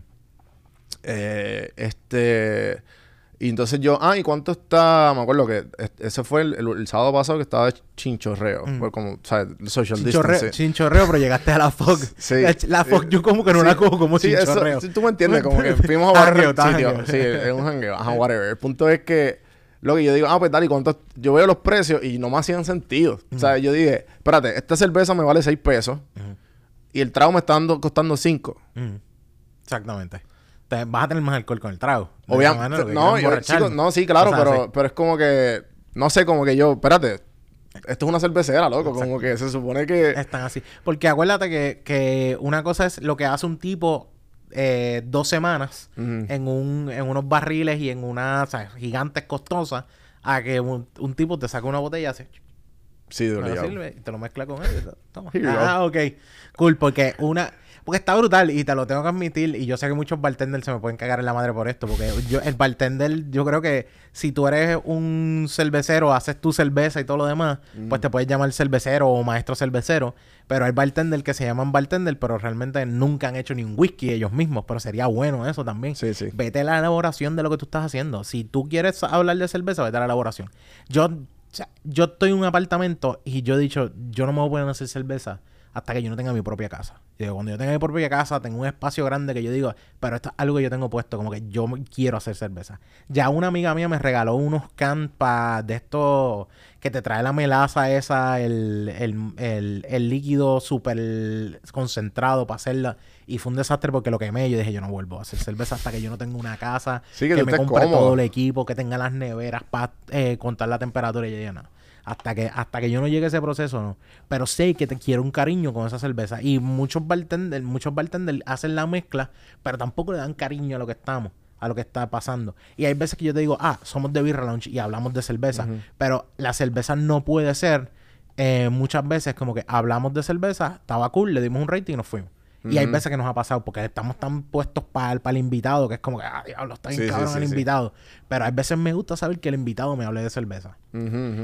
Eh, este. Y entonces yo, ah, ¿y cuánto está? Me acuerdo que es- ese fue el, el- el sábado pasado que estaba de chinchorreo. Fue como, ¿sabes? Social Chinchorreo, distancing. chinchorreo, pero llegaste a la FOC. Sí. La, la FOC yo como que no Sí. la cojo como sí, eso- chinchorreo. sí, tú me entiendes, como que fuimos a jangueo. Sí, es un jangueo. Ajá, whatever. El punto es que lo que yo digo, ah, pues dale, ¿cuánto? Yo veo los precios y no me hacían sentido. O sea, yo dije, espérate, esta cerveza me vale 6 pesos y el trago me está dando, costando 5. Mm. Exactamente. Te, vas a tener más alcohol con el trago. Obviamente. No, yo- chico, no, sí, claro, O sea, pero, sí. pero es como que, no sé, como que yo, espérate, esto es una cervecera, loco, como que se supone que... Están así. Porque acuérdate que, que una cosa es lo que hace un tipo eh, dos semanas en, un, en unos barriles y en unas o sea, gigantes costosas a que un, un tipo te saca una botella y hace... Sí, de sirve y te lo mezcla con él. Toma. Ah, ok. Cool, porque una... Porque está brutal y te lo tengo que admitir. Y yo sé que muchos bartenders se me pueden cagar en la madre por esto. Porque yo, el bartender, yo creo que si tú eres un cervecero, haces tu cerveza y todo lo demás, pues te puedes llamar cervecero o maestro cervecero. Pero hay bartender que se llaman bartender, pero realmente nunca han hecho ni un whisky ellos mismos. Pero sería bueno eso también. Sí, sí. Vete a la elaboración de lo que tú estás haciendo. Si tú quieres hablar de cerveza, vete a la elaboración. Yo, yo estoy en un apartamento y yo he dicho, yo no me voy a poner a hacer cerveza hasta que yo no tenga mi propia casa. Digo, cuando yo tenga mi propia casa, tengo un espacio grande que yo digo, pero esto es algo que yo tengo puesto, como que yo quiero hacer cerveza. Ya una amiga mía me regaló unos cans pa- de estos que te trae la melaza esa, el, el, el- el líquido súper concentrado para hacerla. Y fue un desastre porque lo quemé. Yo dije, yo no vuelvo a hacer cerveza hasta que yo no tenga una casa, Sí, que me compre cómodo. todo el equipo, que tenga las neveras para contar la temperatura y ya, ya no. Hasta que, hasta que yo no llegue a ese proceso, no. Pero sé que te quiero un cariño con esa cerveza. Y muchos bartenders, muchos bartenders hacen la mezcla, pero tampoco le dan cariño a lo que estamos, a lo que está pasando. Y hay veces que yo te digo, ah, somos de Birra Lounge y hablamos de cerveza. Pero la cerveza no puede ser eh, muchas veces como que hablamos de cerveza, estaba cool, le dimos un rating y nos fuimos. Y hay veces que nos ha pasado porque estamos tan puestos para el invitado que es como que, ah, diablo, está bien Sí, cabrón sí, el sí. invitado. Pero hay veces me gusta saber que el invitado me hable de cerveza.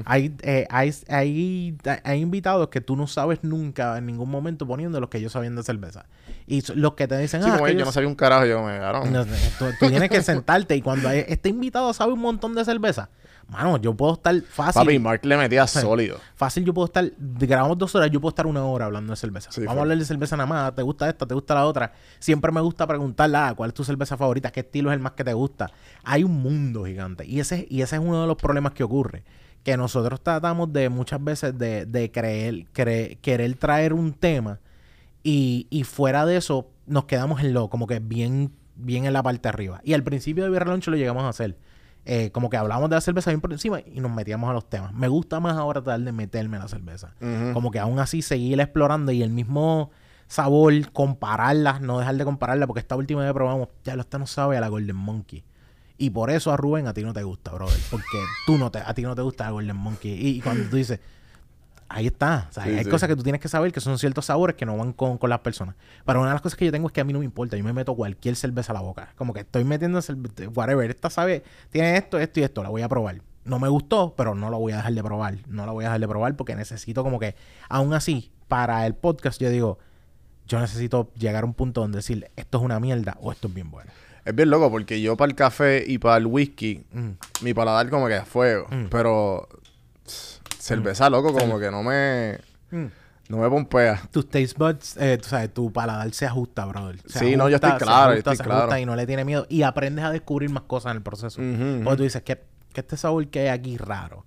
Hay, eh, hay, hay, hay invitados que tú no sabes nunca en ningún momento poniendo los que ellos saben de cerveza. Y los que te dicen, ah, como yo yo no sabía un carajo, yo me cagaron. no tú, tú tienes que sentarte y cuando hay- este invitado sabe un montón de cerveza, mano, yo puedo estar fácil. Papi, Mark le metía sólido. Fácil, yo puedo estar, grabamos dos horas, yo puedo estar una hora hablando de cerveza. Sí, Vamos fue. a hablar de cerveza nada más, ¿te gusta esta? ¿Te gusta la otra? Siempre me gusta preguntarle, ah, ¿cuál es tu cerveza favorita? ¿Qué estilo es el más que te gusta? Hay un mundo gigante y ese, y ese es uno de los problemas que ocurre. Que nosotros tratamos de muchas veces de, de creer, cre- querer traer un tema y, y fuera de eso nos quedamos en lo, como que bien, bien en la parte de arriba. Y al principio de Lunch lo llegamos a hacer. Eh, como que hablábamos de la cerveza bien por encima y nos metíamos a los temas. Me gusta más ahora tratar de meterme en la cerveza. Como que aún así seguir explorando y el mismo sabor, compararlas, no dejar de compararlas, porque esta última vez probamos, ya lo está no sabe a la Golden Monkey. Y por eso a Rubén a ti no te gusta, brother. Porque tú no te, a ti no te gusta la Golden Monkey. Y, y cuando tú dices, ahí está. O sea, Sí, hay sí. cosas que tú tienes que saber que son ciertos sabores que no van con, con las personas. Pero una de las cosas que yo tengo es que a mí no me importa. Yo me meto cualquier cerveza a la boca. Como que estoy metiendo cerve- whatever. Esta sabe, tiene esto, esto y esto. La voy a probar. No me gustó, pero no la voy a dejar de probar. No la voy a dejar de probar porque necesito como que, aún así, para el podcast yo digo, yo necesito llegar a un punto donde decir, esto es una mierda o esto es bien bueno. Es bien loco porque yo para el café y para el whisky, Mm. mi paladar como que a fuego. Mm. Pero cerveza, loco, como que no me... Mm. No me pompea. tus taste buds, eh, tú sabes, tu paladar se ajusta, brother. Se Sí, no, yo estoy se claro, yo estoy se claro. y no le tiene miedo. Y aprendes a descubrir más cosas en el proceso. Ujú. Porque tú dices, que, que este sabor que hay aquí raro.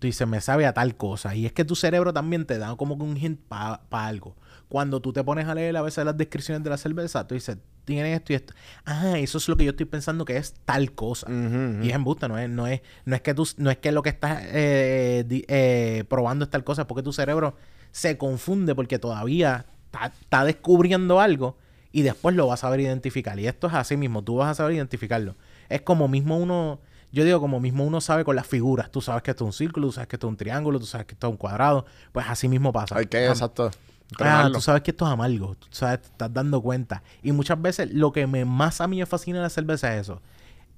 tú dices, me sabe a tal cosa. Y es que tu cerebro también te da como que un hint para algo. Cuando tú te pones a leer a veces las descripciones de la cerveza, tú dices, tiene esto y esto. Ah, eso es lo que yo estoy pensando que es tal cosa. Y es embuste, no es, no es, no es que tú, no es que lo que estás eh, eh, probando es tal cosa, es porque tu cerebro se confunde porque todavía está, descubriendo algo y después lo vas a saber identificar. Y esto es así mismo, tú vas a saber identificarlo. Es como mismo uno, yo digo como mismo uno sabe con las figuras. Tú sabes que esto es un círculo, tú sabes que esto es un triángulo, tú sabes que esto es un cuadrado. Pues así mismo pasa. Exacto. Ah, tú sabes que esto es amargo. Tú sabes, te estás dando cuenta. Y muchas veces lo que me, más a mí me fascina de la cerveza es eso.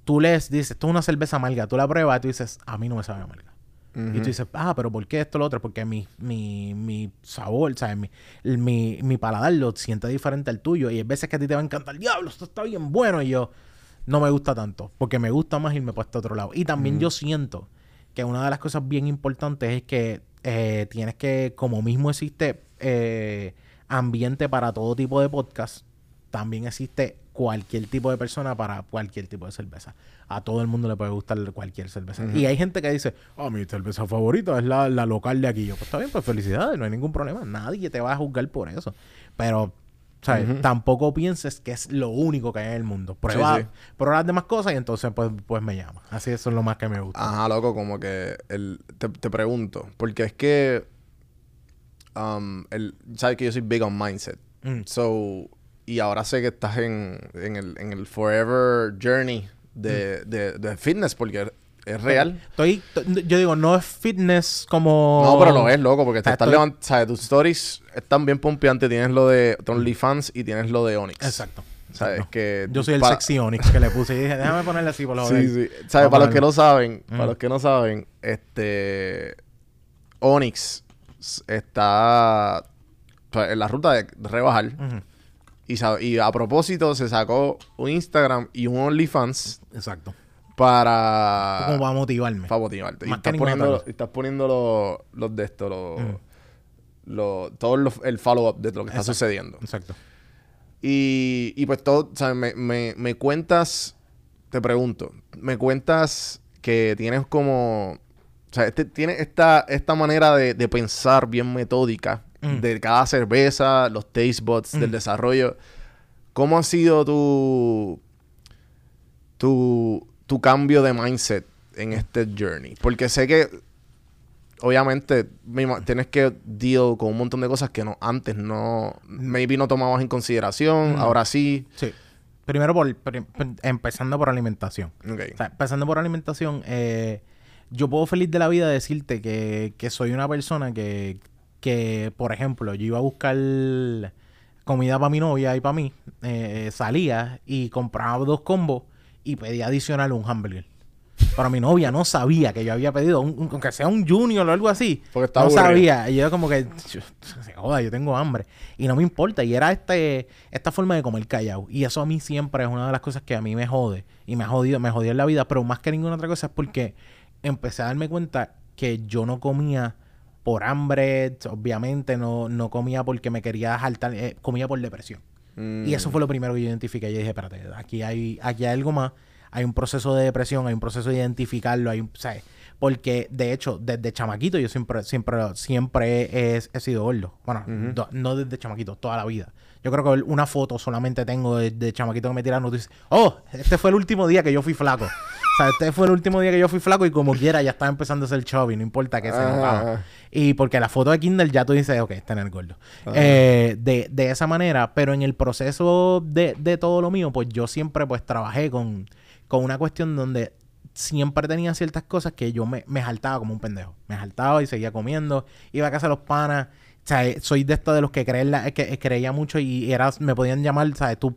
Tú lees, dices, esto es una cerveza amarga. Tú la pruebas y tú dices, a mí no me sabe amarga. Y tú dices, ah, pero ¿por qué esto lo otro? Porque mi, mi, mi sabor, ¿sabes? Mi, mi, mi paladar lo siente diferente al tuyo. Y hay veces que a ti te va a encantar, diablo, esto está bien bueno. Y yo, no me gusta tanto. Porque me gusta más irme por este otro lado. Y también yo siento que una de las cosas bien importantes es que eh, tienes que, como mismo existe eh, ambiente para todo tipo de podcast, también existe cualquier tipo de persona para cualquier tipo de cerveza. A todo el mundo le puede gustar cualquier cerveza. Y hay gente que dice, oh, mi cerveza favorita es la, la local de aquí. Yo, pues está bien, pues felicidades, no hay ningún problema. Nadie te va a juzgar por eso. Pero, ¿sabes? Tampoco pienses que es lo único que hay en el mundo. Prueba, sí. prueba las demás cosas y entonces pues, pues me llama. Así eso es lo más que me gusta. Ajá, loco, como que el, te, te pregunto, porque es que um, el, sabes que yo soy big on mindset. Mm. So, y ahora sé que estás en, en, el, en el forever journey de, de, de fitness, porque es real. Estoy, yo digo, no es fitness como... No, pero lo es, loco, porque te estás estoy- levantando, sabes, tus stories están bien pompeantes. Tienes lo de OnlyFans y tienes lo de Onyx. Exacto. ¿Sabes? Que Yo soy el para- sexy Onyx que le puse y dije, déjame ponerle así por lo Sí. ¿Sabes? Para los que no saben, para Mm. los que no saben, este Onyx está en la ruta de rebajar. Y, a propósito se sacó un Instagram y un OnlyFans Exacto. para, Como para motivarme. para motivarte. Y Más estás poniendo, y estás poniendo los, los de esto, los, los- todo los- el follow-up de lo que está sucediendo. Exacto. Y, y pues todo, ¿sabes? Me, me, me cuentas, te pregunto, me cuentas que tienes como, o sea, este, tienes esta, esta manera de, de pensar bien metódica Mm. de cada cerveza, los taste buds, del Mm. desarrollo. ¿Cómo ha sido tu, tu, tu cambio de mindset en este journey? Porque sé que obviamente tienes que deal con un montón de cosas que no antes no maybe no tomabas en consideración, No. ahora sí. Sí. Primero por, empezando por alimentación. Ok. O sea, empezando por alimentación, eh, yo puedo feliz de la vida decirte que, que soy una persona que, que, por ejemplo, yo iba a buscar comida para mi novia y para mí, eh, salía y compraba dos combos y pedía adicional un hamburger. Pero mi novia no sabía que yo había pedido, un, un- aunque sea un junior o algo así. Porque estaba no sabía. Y yo como que, se joda, yo tengo hambre. Y no me importa. Y era este esta forma de comer callado. Y eso a mí siempre es una de las cosas que a mí me jode. Y me ha jodido, me jodió en la vida. Pero más que ninguna otra cosa es porque empecé a darme cuenta que yo no comía por hambre. Obviamente no, no comía porque me quería jaltar. eh, comía por depresión. Mm. Y eso fue lo primero que yo identifiqué. Yo dije, espérate, aquí hay, aquí hay algo más. Hay un proceso de depresión, hay un proceso de identificarlo, hay un, ¿sabes? Porque, de hecho, desde chamaquito yo siempre, siempre, siempre he, he sido gordo. Bueno, do- no desde chamaquito, toda la vida. Yo creo que una foto solamente tengo de, de chamaquito que me tiraron y dice, oh, este fue el último día que yo fui flaco. o sea, este fue el último día que yo fui flaco y como quiera ya estaba empezando a ser chubby, no importa que se notaba. Y porque la foto de Kindle ya tú dices, ok, está en el gordo. Eh, de, de esa manera, pero en el proceso de, de todo lo mío, pues yo siempre pues trabajé con, con una cuestión donde siempre tenía ciertas cosas que yo me, me jaltaba como un pendejo. Me jaltaba y seguía comiendo. Iba a casa de los panas. Sea, eh, soy de estos de los que, creen que eh, creía mucho y era, me podían llamar, ¿sabes? Tú,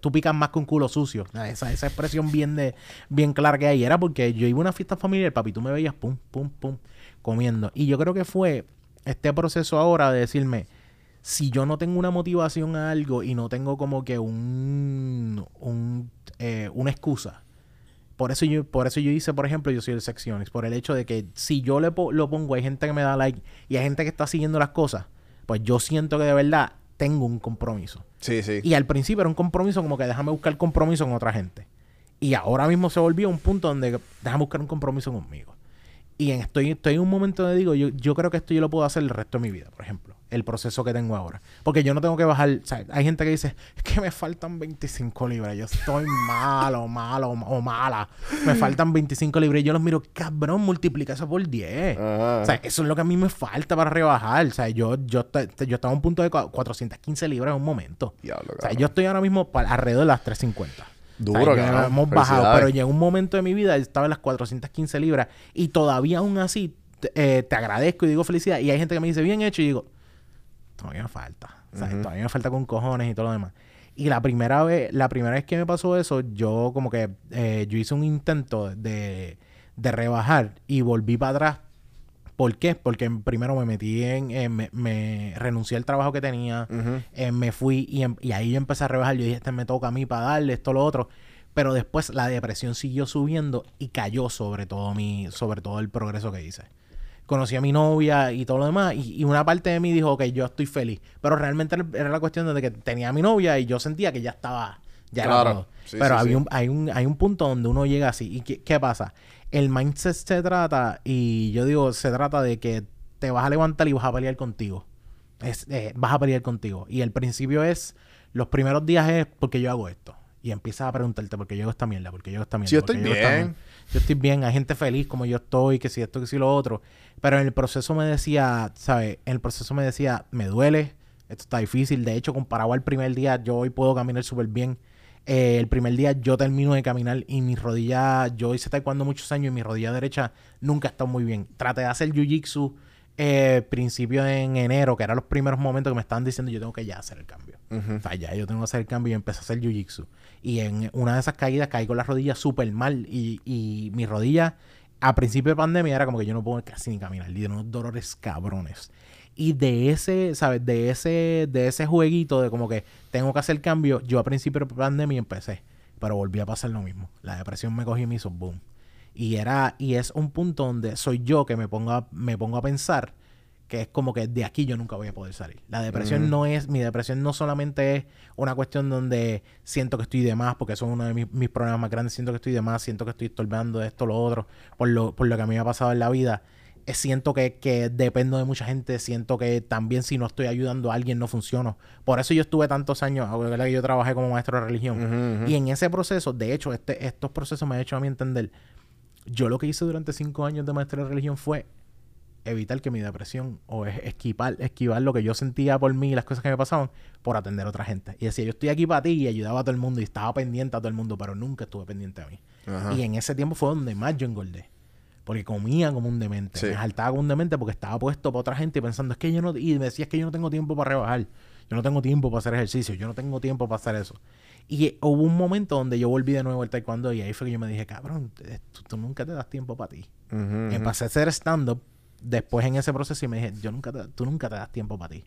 tú picas más que un culo sucio. Ah, Esa, esa expresión bien, de, bien clara que hay. Era porque yo iba a una fiesta familiar, papi, tú me veías pum, pum, pum, comiendo. Y yo creo que fue este proceso ahora de decirme, si yo no tengo una motivación a algo y no tengo como que un, un eh, una excusa. Por eso yo, por eso yo hice, por ejemplo, yo soy el secciones, por el hecho de que si yo le po- lo pongo, hay gente que me da like y hay gente que está siguiendo las cosas, pues yo siento que de verdad tengo un compromiso. Sí, sí. Y al principio era un compromiso como que déjame buscar compromiso con otra gente. Y ahora mismo se volvió un punto donde déjame buscar un compromiso conmigo. Y en- estoy, estoy en un momento donde digo, yo, yo creo que esto yo lo puedo hacer el resto de mi vida, por ejemplo. El proceso que tengo ahora. Porque yo no tengo que bajar. o sea, hay gente que dice, es que me faltan 25 libras. Yo estoy malo, malo o mala. Me faltan 25 libras. Y yo los miro, cabrón, multiplica eso por 10. Ajá. O sea, eso es lo que a mí me falta para rebajar. O sea, yo, yo, yo estaba a un punto de cua- 415 libras en un momento. Diablo, O sea, yo estoy ahora mismo alrededor de las 350. Duro, O sea. Hemos bajado, pero llegó un momento de mi vida, estaba en las 415 libras y todavía aún así te, eh, te agradezco y digo felicidad. Y hay gente que me dice, bien hecho, y digo, todavía me falta. O sea, todavía me falta con cojones y todo lo demás. Y la primera vez, la primera vez que me pasó eso, yo como que eh, yo hice un intento de, de rebajar y volví para atrás. ¿Por qué? Porque primero me metí en, eh, me, me renuncié al trabajo que tenía, eh, me fui y, em- y ahí yo empecé a rebajar. Yo dije, este me toca a mí para darle esto, lo otro. Pero después la depresión siguió subiendo y cayó sobre todo mi, sobre todo el progreso que hice. Conocí a mi novia y todo lo demás. Y, y una parte de mí dijo, ok, yo estoy feliz. Pero realmente era- la cuestión de que tenía a mi novia y yo sentía que ya estaba, ya era Claro. Sí, Pero sí, había sí. Un, hay, un, hay un punto donde uno llega así. ¿Y qué, qué pasa? El mindset se trata, y yo digo, se trata de que te vas a levantar y vas a pelear contigo. Es, eh, vas a pelear contigo. Y el principio es, los primeros días es porque yo hago esto. Y empiezas a preguntarte por qué yo hago esta mierda, por qué yo hago esta mierda. Sí, yo estoy bien. Yo estoy bien, hay gente feliz como yo estoy, que si esto, que si lo otro. Pero en el proceso me decía, ¿sabes? En el proceso me decía, me duele, esto está difícil. De hecho, comparado al primer día, yo hoy puedo caminar súper bien. Eh, el primer día yo termino de caminar y mi rodilla, yo hice taekwondo muchos años y mi rodilla derecha nunca estado muy bien. Traté de hacer jiu-jitsu eh, principio en enero, que eran los primeros momentos que me estaban diciendo yo tengo que ya hacer el cambio. O sea, ya yo tengo que hacer el cambio y empecé a hacer jiu-jitsu. Y en una de esas caídas caí con la rodilla súper mal. Y, y mi rodilla, a principio de pandemia, era como que yo no puedo casi ni caminar. Y de unos dolores cabrones. Y de ese, ¿sabes? De ese, de ese jueguito de como que tengo que hacer cambio, yo a principio de pandemia empecé. Pero volví a pasar lo mismo. La depresión me cogí y me hizo boom. Y era, y es un punto donde soy yo que me pongo a, me pongo a pensar que es como que de aquí yo nunca voy a poder salir. La depresión no es, mi depresión no solamente es una cuestión donde siento que estoy de más, porque eso es uno de mis, mis problemas más grandes, siento que estoy de más, siento que estoy estorbando de esto, lo otro, por lo, por lo que a mí me ha pasado en la vida. Eh, siento que, que dependo de mucha gente, siento que también si no estoy ayudando a alguien no funciono. Por eso yo estuve tantos años, ahora que yo trabajé como maestro de religión. Y en ese proceso, de hecho, este, estos procesos me han hecho a mí entender, yo lo que hice durante cinco años de maestro de religión fue evitar que mi depresión o es- esquivar, esquivar lo que yo sentía por mí y las cosas que me pasaban por atender a otra gente. Y decía, yo estoy aquí para ti y ayudaba a todo el mundo y estaba pendiente a todo el mundo, pero nunca estuve pendiente a mí. Ajá. Y en ese tiempo fue donde más yo engordé. Porque comía como un demente. Sí. Me saltaba como un demente porque estaba puesto para otra gente y pensando, es que yo no... Y me decía, es que yo no tengo tiempo para rebajar. Yo no tengo tiempo para hacer ejercicio. Yo no tengo tiempo para hacer eso. Y hubo un momento donde yo volví de nuevo al taekwondo y ahí fue que yo me dije, cabrón, tú, tú nunca te das tiempo para ti. Ujú, ujú. Empecé a hacer stand-up después en ese proceso y me dije, yo nunca te- tú nunca te das tiempo para ti.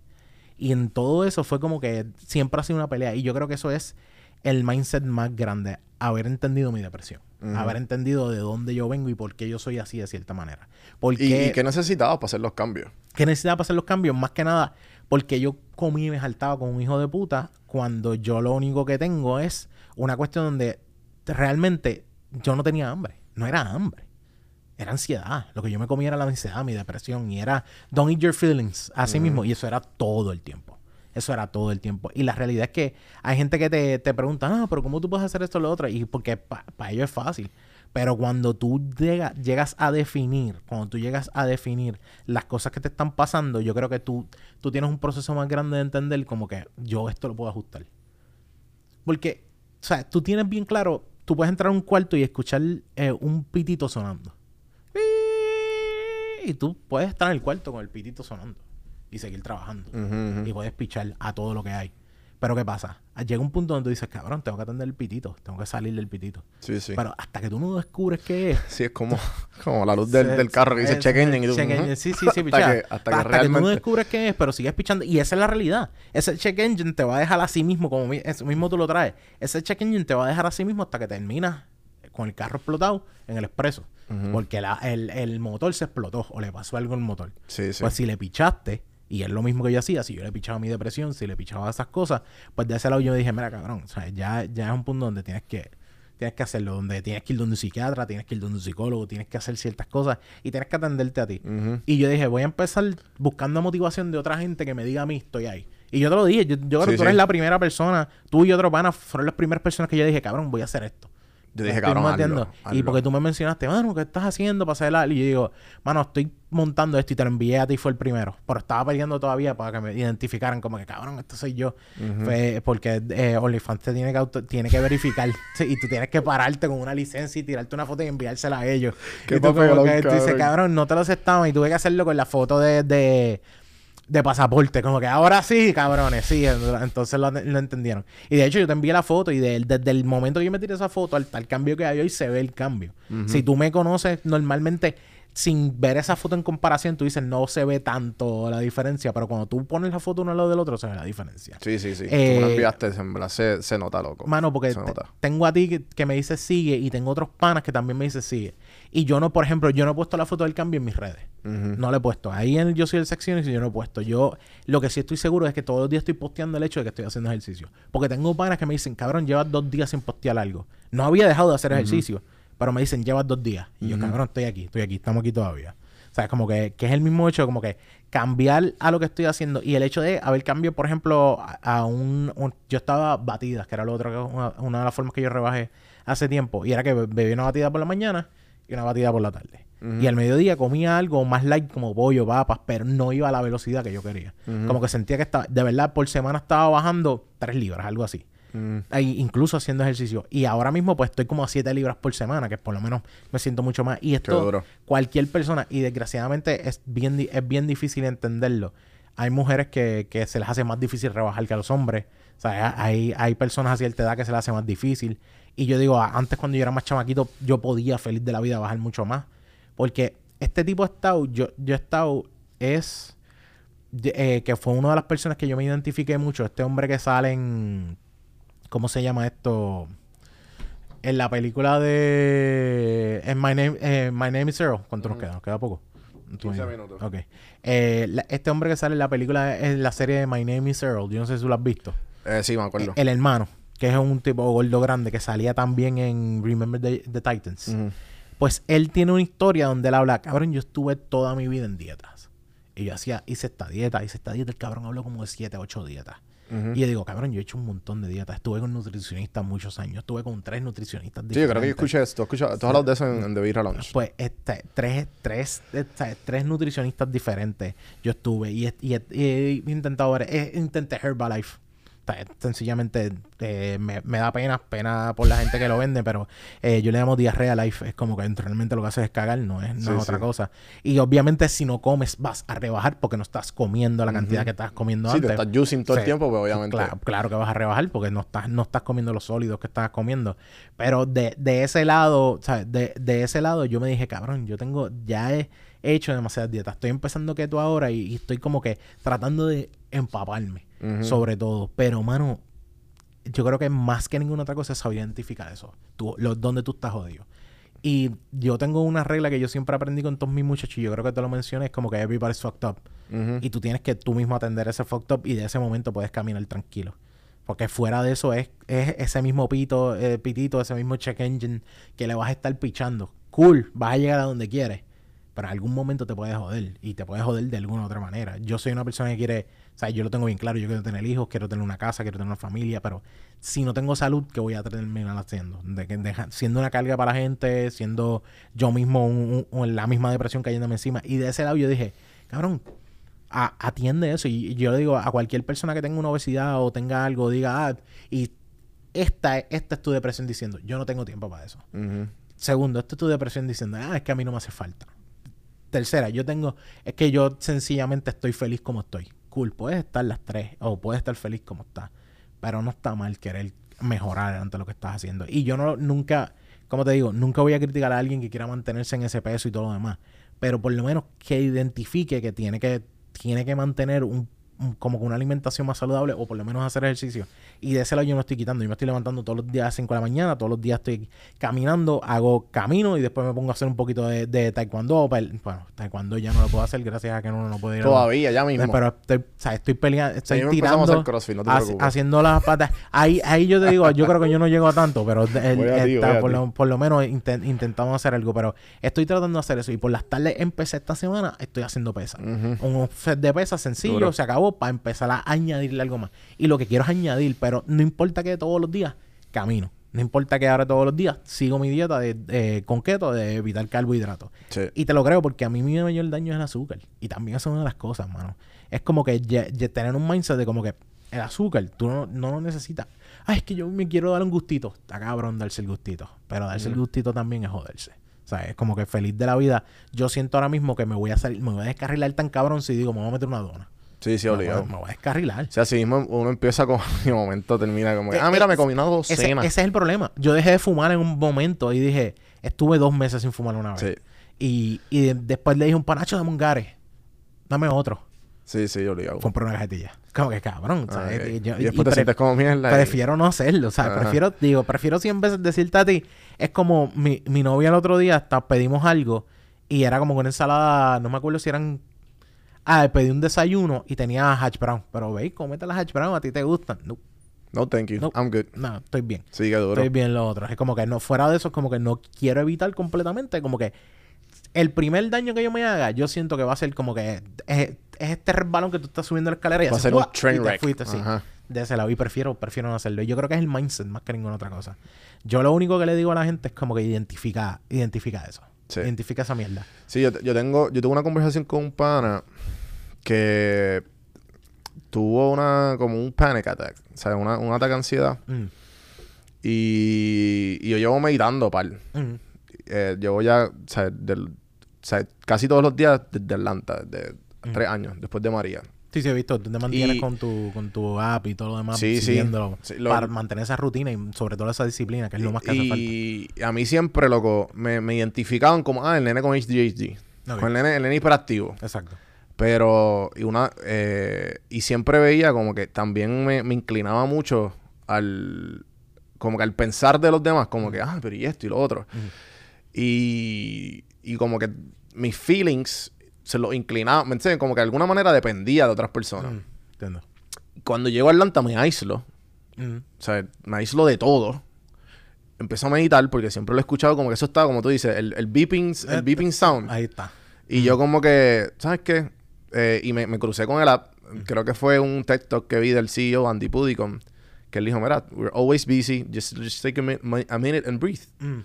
Y en todo eso fue como que siempre ha sido una pelea. Y yo creo que eso es el mindset más grande. Haber entendido mi depresión. Haber entendido de dónde yo vengo y por qué yo soy así de cierta manera. Porque, ¿Y, y qué necesitabas para hacer los cambios? ¿Qué necesitaba para hacer los cambios? Más que nada, porque yo comí y me saltaba con un hijo de puta cuando yo lo único que tengo es una cuestión donde realmente yo no tenía hambre. No era hambre. Era ansiedad. Lo que yo me comía era la ansiedad, mi depresión. Y era don't eat your feelings. Así mismo. Y eso era todo el tiempo. Eso era todo el tiempo. Y la realidad es que hay gente que te, te pregunta, ah, pero ¿cómo tú puedes hacer esto o lo otro? Y porque para ellos es fácil. Pero cuando tú llega- llegas a definir, cuando tú llegas a definir las cosas que te están pasando, yo creo que tú, tú tienes un proceso más grande de entender como que yo esto lo puedo ajustar. Porque, o sea, tú tienes bien claro, tú puedes entrar a un cuarto y escuchar eh, un pitito sonando. Y tú puedes estar en el cuarto con el pitito sonando y seguir trabajando. Y puedes pichar a todo lo que hay. Pero ¿qué pasa? Llega un punto donde tú dices, cabrón, tengo que atender el pitito, tengo que salir del pitito. Sí, sí. Pero hasta que tú no descubres qué es. Sí, es como, como la luz del, se- del carro que dice check engine y tú. check engine, Sí, sí, sí, hasta que, hasta que tú no descubres qué es, pero sigues pichando. Y esa es la realidad. Ese check engine te va a dejar así mismo, como mi- eso mismo tú lo traes. Ese check engine te va a dejar así mismo hasta que terminas con el carro explotado en el expreso. Porque la- el, el motor se explotó o le pasó algo al motor. Sí, sí. Pues si le pichaste, y es lo mismo que yo hacía, si yo le pichaba mi depresión, si le pichaba esas cosas, pues de ese lado yo dije, mira cabrón, o sea, ya, ya es un punto donde tienes que, tienes que hacerlo. Donde tienes que ir donde un psiquiatra, tienes que ir donde un psicólogo, tienes que hacer ciertas cosas y tienes que atenderte a ti. Y yo dije, voy a empezar buscando motivación de otra gente que me diga a mí, estoy ahí. Y yo te lo dije, yo, yo creo Sí, que tú eres la primera persona, tú y otro pana fueron las primeras personas que yo dije, cabrón, voy a hacer esto. Yo dije, cabrón, hazlo, Y porque tú me mencionaste, mano, ¿qué estás haciendo para hacer el Y yo digo, mano, estoy montando esto y te lo envié a ti, fue el primero. Pero estaba peleando todavía para que me identificaran como que, cabrón, este soy yo. Fue porque eh, OnlyFans te tiene que, auto- tiene que verificar. Y tú tienes que pararte con una licencia y tirarte una foto y enviársela a ellos. Qué y tú como papelón, que tú dices, cabrón. cabrón, no te lo aceptamos. Y tuve que hacerlo con la foto de... de de pasaporte, como que ahora sí, cabrones, sí, entonces lo, lo entendieron. Y de hecho yo te envié la foto y de- desde el momento que yo me tiré esa foto al, al cambio que hay hoy se ve el cambio. Si tú me conoces normalmente sin ver esa foto en comparación, tú dices no se ve tanto la diferencia, pero cuando tú pones la foto uno al lado del otro se ve la diferencia. Sí, sí, sí. Eh, Tú me lo enviaste, se, se nota, loco. Mano, porque Se te- nota. tengo a ti que, que me dices sigue y tengo otros panas que también me dicen sigue. Y yo no, por ejemplo, yo no he puesto la foto del cambio en mis redes. No la he puesto. Ahí en el Yo Soy el Secciones yo no he puesto. Yo lo que sí estoy seguro es que todos los días estoy posteando el hecho de que estoy haciendo ejercicio. Porque tengo panas que me dicen, cabrón, llevas dos días sin postear algo. No había dejado de hacer ejercicio, pero me dicen, llevas dos días. Y yo, cabrón, estoy aquí, estoy aquí, estamos aquí todavía. O sea, es como que, que es el mismo hecho, como que cambiar a lo que estoy haciendo. Y el hecho de haber cambiado, por ejemplo, a, a un, un- Yo estaba batidas, que era lo otro, que una, una de las formas que yo rebajé hace tiempo. Y era que be- bebía una batida por la mañana y una batida por la tarde. Y al mediodía comía algo más light como pollo, papas, pero no iba a la velocidad que yo quería. Como que sentía que estaba, de verdad, por semana estaba bajando 3 libras, algo así. Ahí, incluso haciendo ejercicio. Y ahora mismo pues estoy como a 7 libras por semana, que por lo menos me siento mucho más. Y esto, duro. cualquier persona, y desgraciadamente es bien, es bien difícil entenderlo. Hay mujeres que, que se les hace más difícil rebajar que a los hombres. O sea, hay, hay personas a cierta edad que se les hace más difícil. Y yo digo, a- antes cuando yo era más chamaquito, yo podía feliz de la vida bajar mucho más. Porque este tipo de estado, yo, yo he estado, es eh, que fue una de las personas que yo me identifiqué mucho. Este hombre que sale en. ¿Cómo se llama esto? En la película de. En My Name, eh, My Name is Earl. ¿Cuánto nos queda? Nos queda poco. 15 minutos. Ok. Eh, la- este hombre que sale en la película es la serie de My Name is Earl. Yo no sé si tú lo has visto. Eh, sí, me acuerdo. El hermano, que es un tipo gordo grande que salía también en Remember the, the Titans. Pues él tiene una historia donde él habla, cabrón, yo estuve toda mi vida en dietas. Y yo hacía, hice esta dieta, hice esta dieta, el cabrón habló como de 7, 8 dietas. Y yo digo, cabrón, yo he hecho un montón de dietas. Estuve con nutricionistas muchos años. Estuve con tres nutricionistas Sí, yo creo que diferentes. escuché esto. Escuché, tú has hablado de eso en, en The Beer Lounge. Pues este, tres, tres, este, tres nutricionistas diferentes yo estuve y, he- y he, y he intentado ver, he- intenté Herbalife. Sencillamente eh, me, me da pena, pena por la gente que lo vende, pero eh, yo le llamo diarrea life. Es como que realmente lo que haces es cagar, no es, no Sí, es otra sí. cosa. Y obviamente si no comes vas a rebajar porque no estás comiendo la cantidad que estás comiendo Sí, antes. te estás juicing todo el Sí, tiempo, pues obviamente. Claro, claro que vas a rebajar porque no estás, no estás comiendo los sólidos que estás comiendo. Pero de, de ese lado, ¿sabes? De, de ese lado yo me dije, cabrón, yo tengo, ya he hecho demasiadas dietas. Estoy empezando keto ahora y, y estoy como que tratando de empaparme Sobre todo. Pero, mano, yo creo que más que ninguna otra cosa es saber identificar eso. Tú, lo, donde tú estás jodido. Y yo tengo una regla que yo siempre aprendí con todos mis muchachos y yo creo que te lo mencioné, es como que everybody's fucked up. Ujú. Y tú tienes que tú mismo atender ese fucked up y de ese momento puedes caminar tranquilo. Porque fuera de eso es, es ese mismo pito, eh, pitito, ese mismo check engine que le vas a estar pichando. Cool, vas a llegar a donde quieres. Pero en algún momento te puedes joder. Y te puedes joder de alguna otra manera. Yo soy una persona que quiere, o sea, yo lo tengo bien claro. Yo quiero tener hijos, quiero tener una casa, quiero tener una familia. Pero si no tengo salud, ¿qué voy a terminar haciendo? De deja- siendo una carga para la gente, siendo yo mismo un- un- un- la misma depresión cayéndome encima. Y de ese lado yo dije, cabrón, a- atiende eso. Y yo le digo a cualquier persona que tenga una obesidad o tenga algo, diga, ah, y esta, esta es tu depresión diciendo, yo no tengo tiempo para eso. Segundo, esta es tu depresión diciendo, ah, es que a mí no me hace falta. Tercera, yo tengo, es que yo sencillamente estoy feliz como estoy. Cool, puedes estar las tres o puedes estar feliz como estás, pero no está mal querer mejorar ante lo que estás haciendo. Y yo no, nunca, como te digo, nunca voy a criticar a alguien que quiera mantenerse en ese peso y todo lo demás, pero por lo menos que identifique que tiene que, tiene que mantener un, un- como que una alimentación más saludable o por lo menos hacer ejercicio. Y de ese lado yo me estoy quitando. Yo me estoy levantando todos los días a las 5 de la mañana, todos los días estoy caminando, hago camino y después me pongo a hacer un poquito de, de taekwondo. Bueno, taekwondo ya no lo puedo hacer gracias a que uno no puede ir a- Todavía, ya mismo. Pero estoy, o sea, estoy peleando, estoy tirando, hacer crossfit, no te haciendo las patas. Ahí, ahí yo te digo, yo creo que yo no llego a tanto, pero el- a ti, por, lo, por lo menos inten- intentamos hacer algo. Pero estoy tratando de hacer eso. Y por las tardes empecé esta semana, estoy haciendo pesas. Un set de pesas sencillo, Duro. se acabó para empezar a añadirle algo más. Y lo que quiero es añadir, pero no importa que todos los días camino. No importa que ahora todos los días sigo mi dieta de, de- con keto de evitar carbohidratos. Sí. Y te lo creo porque a mí mi mayor daño es el azúcar. Y también eso es una de las cosas, mano. Es como que ya- ya tener un mindset de como que el azúcar tú no, no lo necesitas. Ay, es que yo me quiero dar un gustito. Está cabrón darse el gustito. Pero darse el gustito también es joderse. O sea, es como que feliz de la vida. Yo siento ahora mismo que me voy a salir, me voy a descarrilar tan cabrón si digo, me voy a meter una dona. Sí, sí, Me obligado. me voy a descarrilar. O sea, así mismo uno empieza con y de momento termina como que, ah, mira, me comí una Ese, docena. ese es el problema. Yo dejé de fumar en un momento y dije, estuve dos meses sin fumar una vez. Sí. Y, y de- después le dije un panacho de Mungare. Dame otro. Sí, sí, obligado. compré una cajetilla. Como que cabrón, Ah, ¿sabes? ok. Y yo- y después y te sientes como mierda. y- Prefiero no hacerlo, o sea, prefiero, digo, prefiero 100 veces decirte a ti, es como mi, mi novia el otro día, hasta pedimos algo y era como una ensalada, no me acuerdo si eran, ah, pedí un desayuno y tenía hash brown, pero veis, cómete las hash brown, a ti te gustan. No, No, thank you. No. I'm good. no, estoy bien. Sigue duro. Estoy bien lo otro. Es como que no, fuera de eso, es como que no quiero evitar completamente. Como que el primer daño que yo me haga, yo siento que va a ser como que es, es este resbalón que tú estás subiendo la escalera y Va a ser un train wreck. fuiste, sí, de ese lado. Y prefiero, prefiero no hacerlo. Y yo creo que es el mindset más que ninguna otra cosa. Yo lo único que le digo a la gente es como que identifica, identifica eso. Sí. Identifica esa mierda. Sí, yo, yo tengo, yo tuve una conversación con un pana que tuvo una, como un panic attack, o sea, una, un ataque de ansiedad. Mm, Y, y yo llevo meditando, par. mm, Eh, llevo ya, o sea, del- o sea, casi todos los días desde Atlanta, de tres años, después de María. Sí, sí, he visto. Tú te mantienes Y- con, tu, con tu app y todo lo demás. Sí, sí. siguiéndolo Sí, lo- para mantener esa rutina y sobre todo esa disciplina, que es lo más que hace falta. Y a mí siempre, loco, me, me identificaban como, ah, el nene con HDHD. Con el nene, el nene hiperactivo. Exacto. Pero, y una, eh, y siempre veía como que también me, me inclinaba mucho al, como que al pensar de los demás, como que, ah, pero y esto y lo otro. Y, y como que mis feelings se los inclinaba, ¿me entiendes? Como que de alguna manera dependía de otras personas. Mm, entiendo. Cuando llego a Atlanta me aíslo, Mm, o sea, me aíslo de todo. Empiezo a meditar porque siempre lo he escuchado como que eso está, como tú dices, el, el beeping, el Eh, beeping sound. Ahí está. Y yo como que, ¿sabes qué? Eh, y me, me crucé con el app. Creo que fue un TikTok talk que vi del CEO Andy Pudicom. Que él dijo, mira, we're always busy. Just, just take a, mi- a minute and breathe. Mm,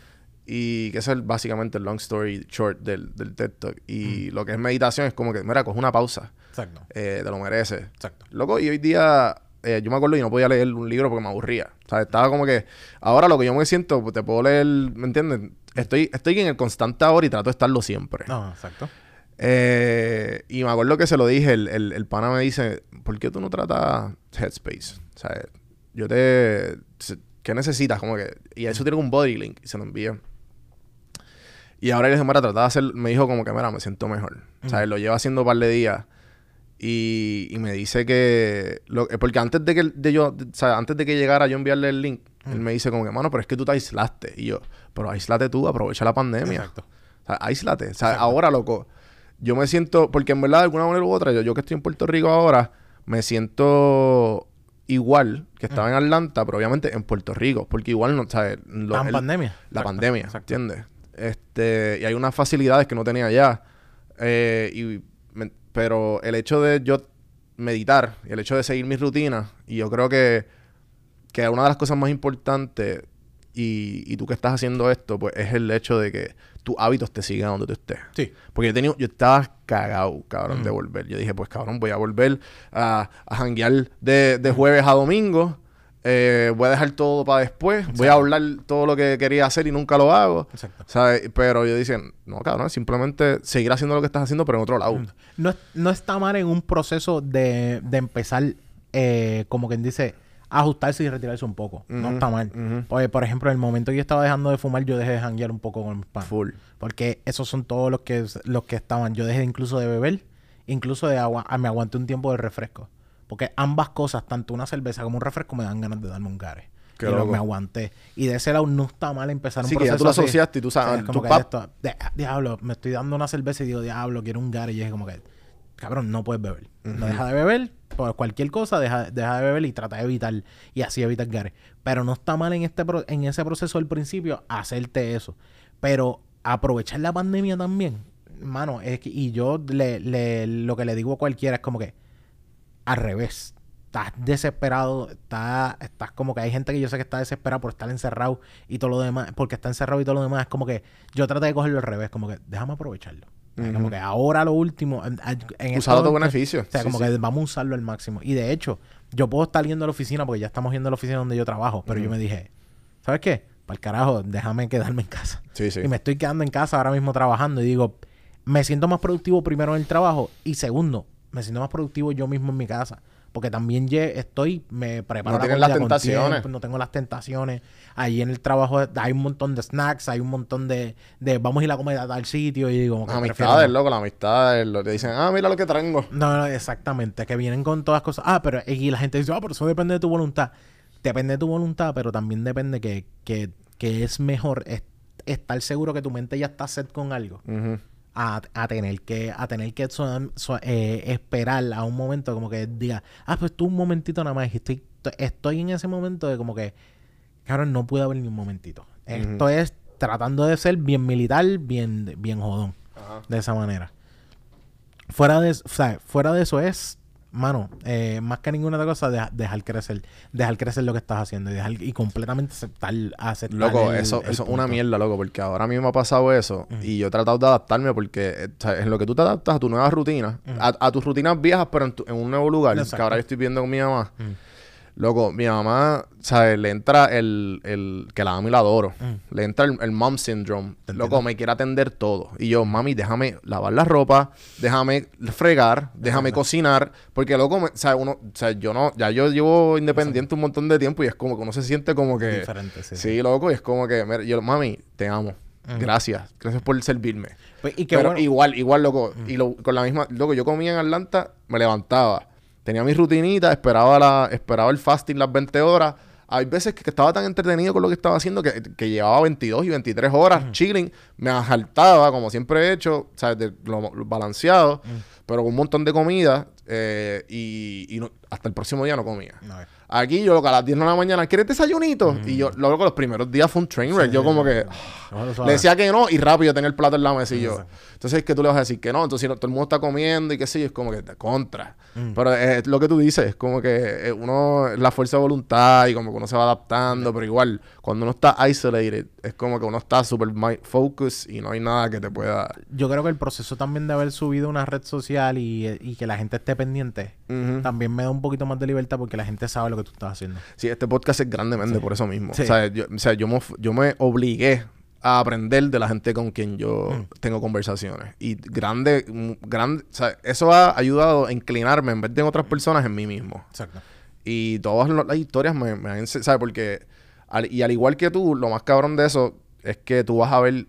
Y que ese es básicamente el long story short del, del TED Talk. Mm. Y lo que es meditación es como que, mira, coge una pausa. exacto. Eh, te lo mereces. Exacto. Loco, y hoy día... eh, yo me acuerdo y no podía leer un libro porque me aburría. O sea, estaba como que... Ahora lo que yo me siento, pues te puedo leer... ¿Me entiendes? Estoy, estoy en el constante ahora y trato de estarlo siempre. No, exacto. Eh, y me acuerdo que se lo dije, el, el, el pana me dice, ¿por qué tú no tratas Headspace? O sea, yo te... ¿Qué necesitas? Como que... Y eso tiene un body link y se lo envía. Y ahora le dije, mira, trata de hacer... Me dijo como que, mira, me siento mejor. O sea, lo lleva haciendo un par de días. Y, y me dice que... Lo, eh, porque antes de que de yo... de- o sea, antes de que llegara yo enviarle el link, él me dice como que, mano, pero es que tú te aislaste. Y yo, pero aislate tú, aprovecha la pandemia. Exacto. O sea, aíslate. O sea, ahora, loco, yo me siento, porque en verdad, de alguna manera u otra, yo, yo que estoy en Puerto Rico ahora, me siento igual que estaba en Atlanta, pero obviamente en Puerto Rico, porque igual no, ¿sabes? Lo- el- pandemia. La Exacto, pandemia, Exacto. ¿entiendes? Este, y hay unas facilidades que no tenía allá. Eh, y me- pero el hecho de yo meditar, el hecho de seguir mis rutinas, y yo creo que, que una de las cosas más importantes, y, y tú que estás haciendo esto, pues es el hecho de que tus hábitos te sigan donde tú estés. Sí. Porque yo tenía, yo estaba cagado, cabrón, Mm. de volver. Yo dije, pues cabrón, voy a volver a, a janguear de, de jueves a domingo. Eh, voy a dejar todo para después. Voy a hablar todo lo que quería hacer y nunca lo hago. Exacto. ¿Sabes? Pero yo dicen, no, cabrón, simplemente seguir haciendo lo que estás haciendo, pero en otro lado. No, es- no está mal en un proceso de, de empezar, eh, como quien dice, ajustarse y retirarse un poco. No está mal. ujú. Porque, por ejemplo, en el momento que yo estaba dejando de fumar, yo dejé de janguear un poco con mis panas. Full. Porque esos son todos los que, los que estaban. Yo dejé incluso de beber, incluso de agua. ah, me aguanté un tiempo de refresco. Porque ambas cosas, tanto una cerveza como un refresco, me dan ganas de darme un gare. Qué y lo- me aguanté. Y de ese lado no está mal empezar un Sí, que ya proceso tú lo así. asociaste y tú O sea, sabes, es como que esto, diablo, me estoy dando una cerveza y digo, diablo, quiero un gare. Y es como que, cabrón, no puedes beber. No deja de beber, por cualquier cosa, deja, deja de beber y trata de evitar. Y así evitar gare. Pero no está mal en, este pro- en ese proceso del principio hacerte eso. Pero aprovechar la pandemia también, mano, es que, y yo le, le- lo que le digo a cualquiera es como que, al revés. Estás desesperado, estás, estás como que hay gente que yo sé que está desesperada por estar encerrado y todo lo demás, porque está encerrado y todo lo demás. Es como que yo trato de cogerlo al revés, como que déjame aprovecharlo. Como que ahora lo último, en, en Usado tu beneficio. O sea, Sí, como sí. que vamos a usarlo al máximo. Y de hecho, yo puedo estar yendo a la oficina porque ya estamos yendo a la oficina donde yo trabajo, pero yo me dije, ¿sabes qué? Para el carajo, déjame quedarme en casa. Sí, sí. Y me estoy quedando en casa ahora mismo trabajando y digo, me siento más productivo primero en el trabajo y segundo, me siento más productivo yo mismo en mi casa. Porque también estoy, me preparo No la las tentaciones. tiempo, no tengo las tentaciones. Ahí en el trabajo hay un montón de snacks, hay un montón de, de vamos a ir a comer a tal sitio y digo, Las amistades, loco, las amistades, lo que dicen, ah, mira lo que traigo. No, no, exactamente, que vienen con todas cosas. Ah, pero y la gente dice, ah, pero eso depende de tu voluntad. Depende de tu voluntad, pero también depende que, que, que es mejor es- estar seguro que tu mente ya está set con algo. Ujú. A, a tener que, a tener que so- so- eh, esperar a un momento como que diga, ah, pues tú un momentito nada más. Estoy, estoy en ese momento de como que, cabrón, no puede haber ni un momentito. Esto es tratando de ser bien militar, bien, bien jodón. De esa manera. Fuera de, o sea, fuera de eso es, mano, eh, más que ninguna otra cosa, deja- dejar crecer, dejar crecer lo que estás haciendo y dejar y completamente aceptar, aceptar Loco, el- eso, el eso es una mierda, loco, porque ahora me ha pasado eso y yo he tratado de adaptarme porque eh, o sea, en lo que tú te adaptas a tu nueva rutina, a, a tus rutinas viejas, pero en, tu- en un nuevo lugar, Exacto. que ahora yo estoy viendo con mi mamá. Loco, mi mamá, ¿sabes? Le entra el, el que la amo y la adoro. Le entra el, el mom syndrome. Loco, entiendo. me quiere atender todo. Y yo, mami, déjame lavar la ropa, déjame fregar, déjame cocinar. Porque, loco, me- ¿sabes? Uno, o sea, yo no, ya yo llevo independiente un montón de tiempo y es como que uno se siente como que. Diferente, sí. Sí, loco, y es como que, mira, yo, mami, te amo. Gracias. Gracias por servirme. Pues, y Pero bueno, igual, igual, loco. Y lo- con la misma, loco, yo comía en Atlanta, me levantaba. Tenía mi rutinita, esperaba la, esperaba el fasting las 20 horas. Hay veces que, estaba tan entretenido con lo que estaba haciendo que, que llevaba 22 y 23 horas chilling. Me asaltaba, como siempre he hecho, ¿sabes? De lo, lo balanceado, pero con un montón de comida. eh, y y no- hasta el próximo día no comía. No. Aquí yo, loco, a las 10 de la mañana, ¿quieres desayunito? Y yo, loco, los primeros días fue un train wreck. yo como que... Le decía que no y rápido tenía el plato en la mesa y yo. Entonces, ¿qué tú le vas a decir que no? Entonces, si no- todo el mundo está comiendo y qué sé yo, es como que te contra. Mm. Pero es lo que tú dices, es como que eh, uno, la fuerza de voluntad y como que uno se va adaptando, pero igual, cuando uno está isolated, es como que uno está super mi- focus y no hay nada que te pueda. yo creo que el proceso también de haber subido una red social y, y que la gente esté pendiente también me da un poquito más de libertad porque la gente sabe lo que tú estás haciendo. Sí, este podcast es grandemente por eso mismo. Sí. O sea, yo, o sea, yo, me, yo me obligué a aprender de la gente con quien yo Mm. tengo conversaciones. Y grande, mm, grande, o sea, eso ha ayudado a inclinarme en vez de en otras personas en mí mismo. Exacto. Y todas las historias me, me han ¿sabes? Porque, al- y al igual que tú, lo más cabrón de eso es que tú vas a ver,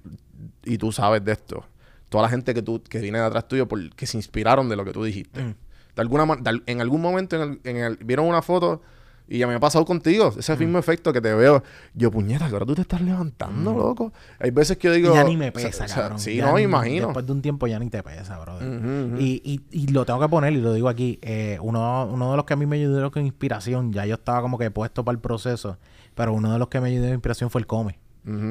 y tú sabes de esto, toda la gente que tú que viene de atrás tuyo por, que se inspiraron de lo que tú dijiste. Mm. De alguna de en algún momento en el- en el- vieron una foto y ya me ha pasado contigo, ese Mm. mismo efecto que te veo. Yo, puñeta, que ahora tú te estás levantando, loco. Hay veces que yo digo... Mm. ya ni me o sea, pesa, o sea. Sí, Ya no, me imagino. Después de un tiempo ya ni te pesa, brother. Y, y, y lo tengo que poner, y lo digo aquí. eh, uno, uno de los que a mí me ayudó con inspiración, ya yo estaba como que puesto para el proceso, pero uno de los que me ayudó con inspiración fue el come.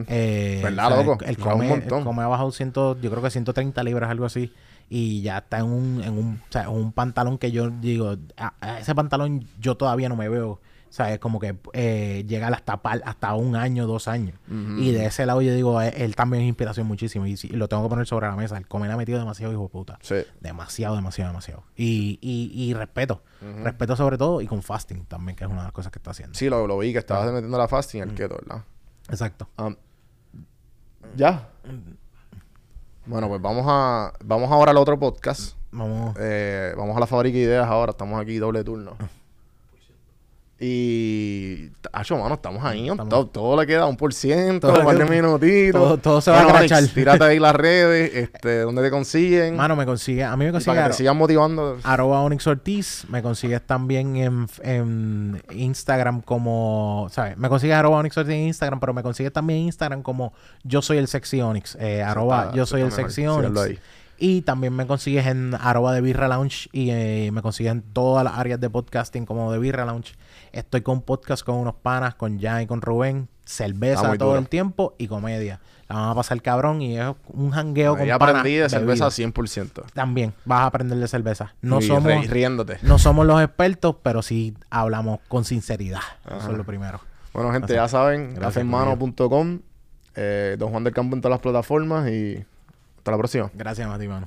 Eh, ¿Verdad, o sea, loco? El, el come, montón. el come ha bajado ciento, yo creo que 130 libras, algo así. Y ya está en un, en un, o sea, un pantalón que yo digo, a, a ese pantalón yo todavía no me veo. O sea, es como que eh, llega hasta, hasta un año, dos años. Y de ese lado yo digo, eh, él también es inspiración muchísimo. Y, lo tengo que poner sobre la mesa. El come le ha metido demasiado, hijo de puta. Sí. Demasiado, demasiado, demasiado. Y, y, y respeto. Respeto sobre todo y con fasting también, que es una de las cosas que está haciendo. Sí, lo, lo vi, que Ah. estabas metiendo la fasting Mm. al keto, ¿verdad? Exacto. Um, ya. Bueno, pues vamos a vamos ahora al otro podcast. Vamos. Eh, vamos a la fábrica de ideas ahora. Estamos aquí doble turno. Y, acho, mano, estamos ahí. Estamos-. Todo le queda un por ciento, un par de minutitos. todo- todo se va a Alex, crachar. Tírate ahí las redes, este, donde te consiguen. Mano, me consigue, a mí me consigue para que te sigan motivando. arroba Onyx Ortiz, me consigues también en, en Instagram como, ¿sabes? Me consigues arroba Onyx Ortiz en Instagram, pero me consigues también en Instagram como yo soy el sexy Onyx, eh, arroba está- yo soy el sexy Onyx. ahí. Y también me consigues en arroba de Birra Lounge y eh, me consigues en todas las áreas de podcasting como de Birra Lounge. Estoy con podcast con unos panas, con Jan y con Rubén, cerveza todo duro. el tiempo y comedia. La vamos a pasar cabrón y es un jangueo con Ya panas aprendí de cerveza bebido. 100%. También vas a aprender de cerveza. No y somos riéndote. no somos los expertos, pero sí hablamos con sinceridad. Eso es lo primero. Bueno, gente, ya saben, Gracias, cafehermano.com, eh, Don Juan del Campo en todas las plataformas y hasta la próxima. Gracias, Mati, mano.